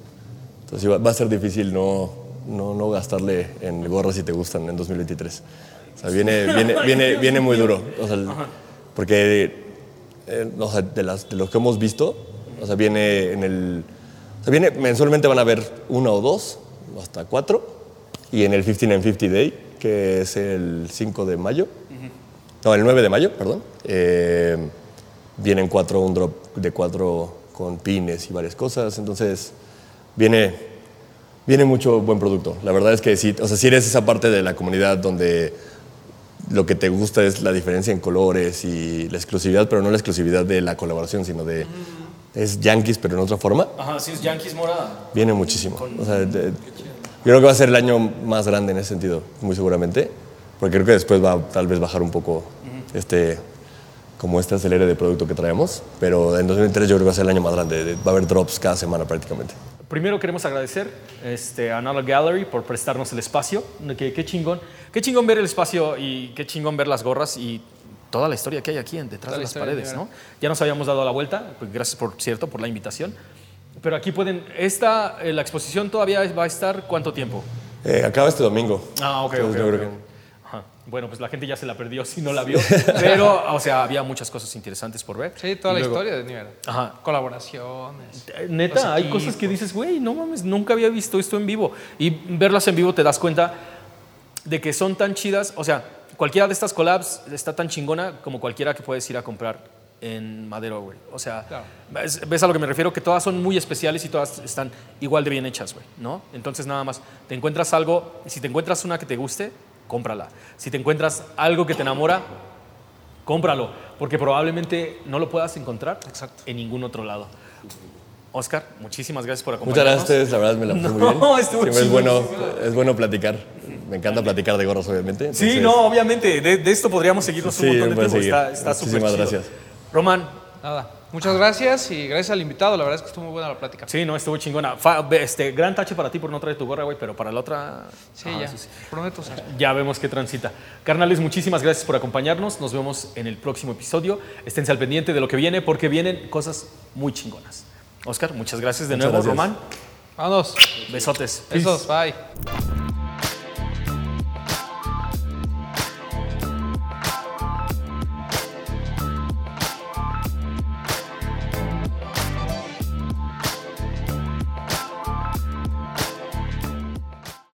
Entonces va, a ser difícil no, no, no gastarle en gorras si te gustan en 2023. O sea, viene, viene, viene, viene muy duro. O sea, porque eh, o sea, de, las, de los que hemos visto, o sea, viene en el. O sea, viene, mensualmente van a haber una o dos, hasta cuatro. Y en el 15 and 50 Day, que es el 5 de mayo, no, el 9 de mayo, perdón, eh, vienen cuatro, un drop de cuatro con pines y varias cosas. Entonces, viene, viene mucho buen producto. La verdad es que sí, o sea, si eres esa parte de la comunidad donde lo que te gusta es la diferencia en colores y la exclusividad, pero no la exclusividad de la colaboración, sino de. Es Yankees, pero en otra forma. Ajá, sí, es Yankees morada. Viene muchísimo. O sea, de- Yo creo que va a ser el año más grande en ese sentido, muy seguramente, porque creo que después va a tal vez bajar un poco este como este acelere de producto que traemos, pero en 2023 yo creo que va a ser el año más grande, de- va a haber drops cada semana prácticamente. Primero queremos agradecer este, a Nala Gallery por prestarnos el espacio. Qué, qué chingón. Qué chingón ver el espacio y qué chingón ver las gorras y toda la historia que hay aquí en- detrás Toda de la las paredes. ¿no? Ya nos habíamos dado la vuelta. pues gracias, por cierto, por la invitación. Pero aquí pueden. Esta, eh, la exposición todavía va a estar cuánto tiempo? Eh, acaba este domingo. Ah, ok, Entonces, ok, yo ok. creo que- Ajá. Bueno, pues la gente ya se la perdió si no la vio. Pero, o sea, había muchas cosas interesantes por ver. Sí, toda Y la luego- historia de Nivel. Ajá. Colaboraciones. Eh, Neta, hay cosas que dices, güey, no mames, nunca había visto esto en vivo. Y verlas en vivo te das cuenta de que son tan chidas. O sea, cualquiera de estas collabs está tan chingona como cualquiera que puedes ir a comprar en Madero, güey. O sea, Claro. ¿ves, ves a lo que me refiero? Que todas son muy especiales y todas están igual de bien hechas, güey, ¿no? Entonces, nada más, te encuentras algo, si te encuentras una que te guste, cómprala. Si te encuentras algo que te enamora, cómpralo, porque probablemente no lo puedas encontrar Exacto. en ningún otro lado. Oscar, muchísimas gracias por Muchas acompañarnos. gracias a ustedes, la verdad me la pasé muy bien. No, estuvo Siempre es bueno, es bueno platicar. Me encanta platicar de gorros, obviamente. Sí, no, obviamente, de, de esto podríamos seguirnos Sí, un montón de tiempo. seguir. Está está súper Muchísimas chido. gracias. Román, Nada. Muchas gracias y gracias al invitado. La verdad es que estuvo muy buena la plática. sí, no, estuvo chingona. Fa- este, gran tache para ti por no traer tu gorra, güey, pero para la otra... Sí, ah, ya. sí, sí. Prometo. Ya vemos qué transita. Carnales, muchísimas gracias por acompañarnos. Nos vemos en el próximo episodio. Esténse al pendiente de lo que viene porque vienen cosas muy chingonas. Oscar, muchas gracias de Muchas nuevo. gracias. Román, Vámonos. besotes. Besos. Bye.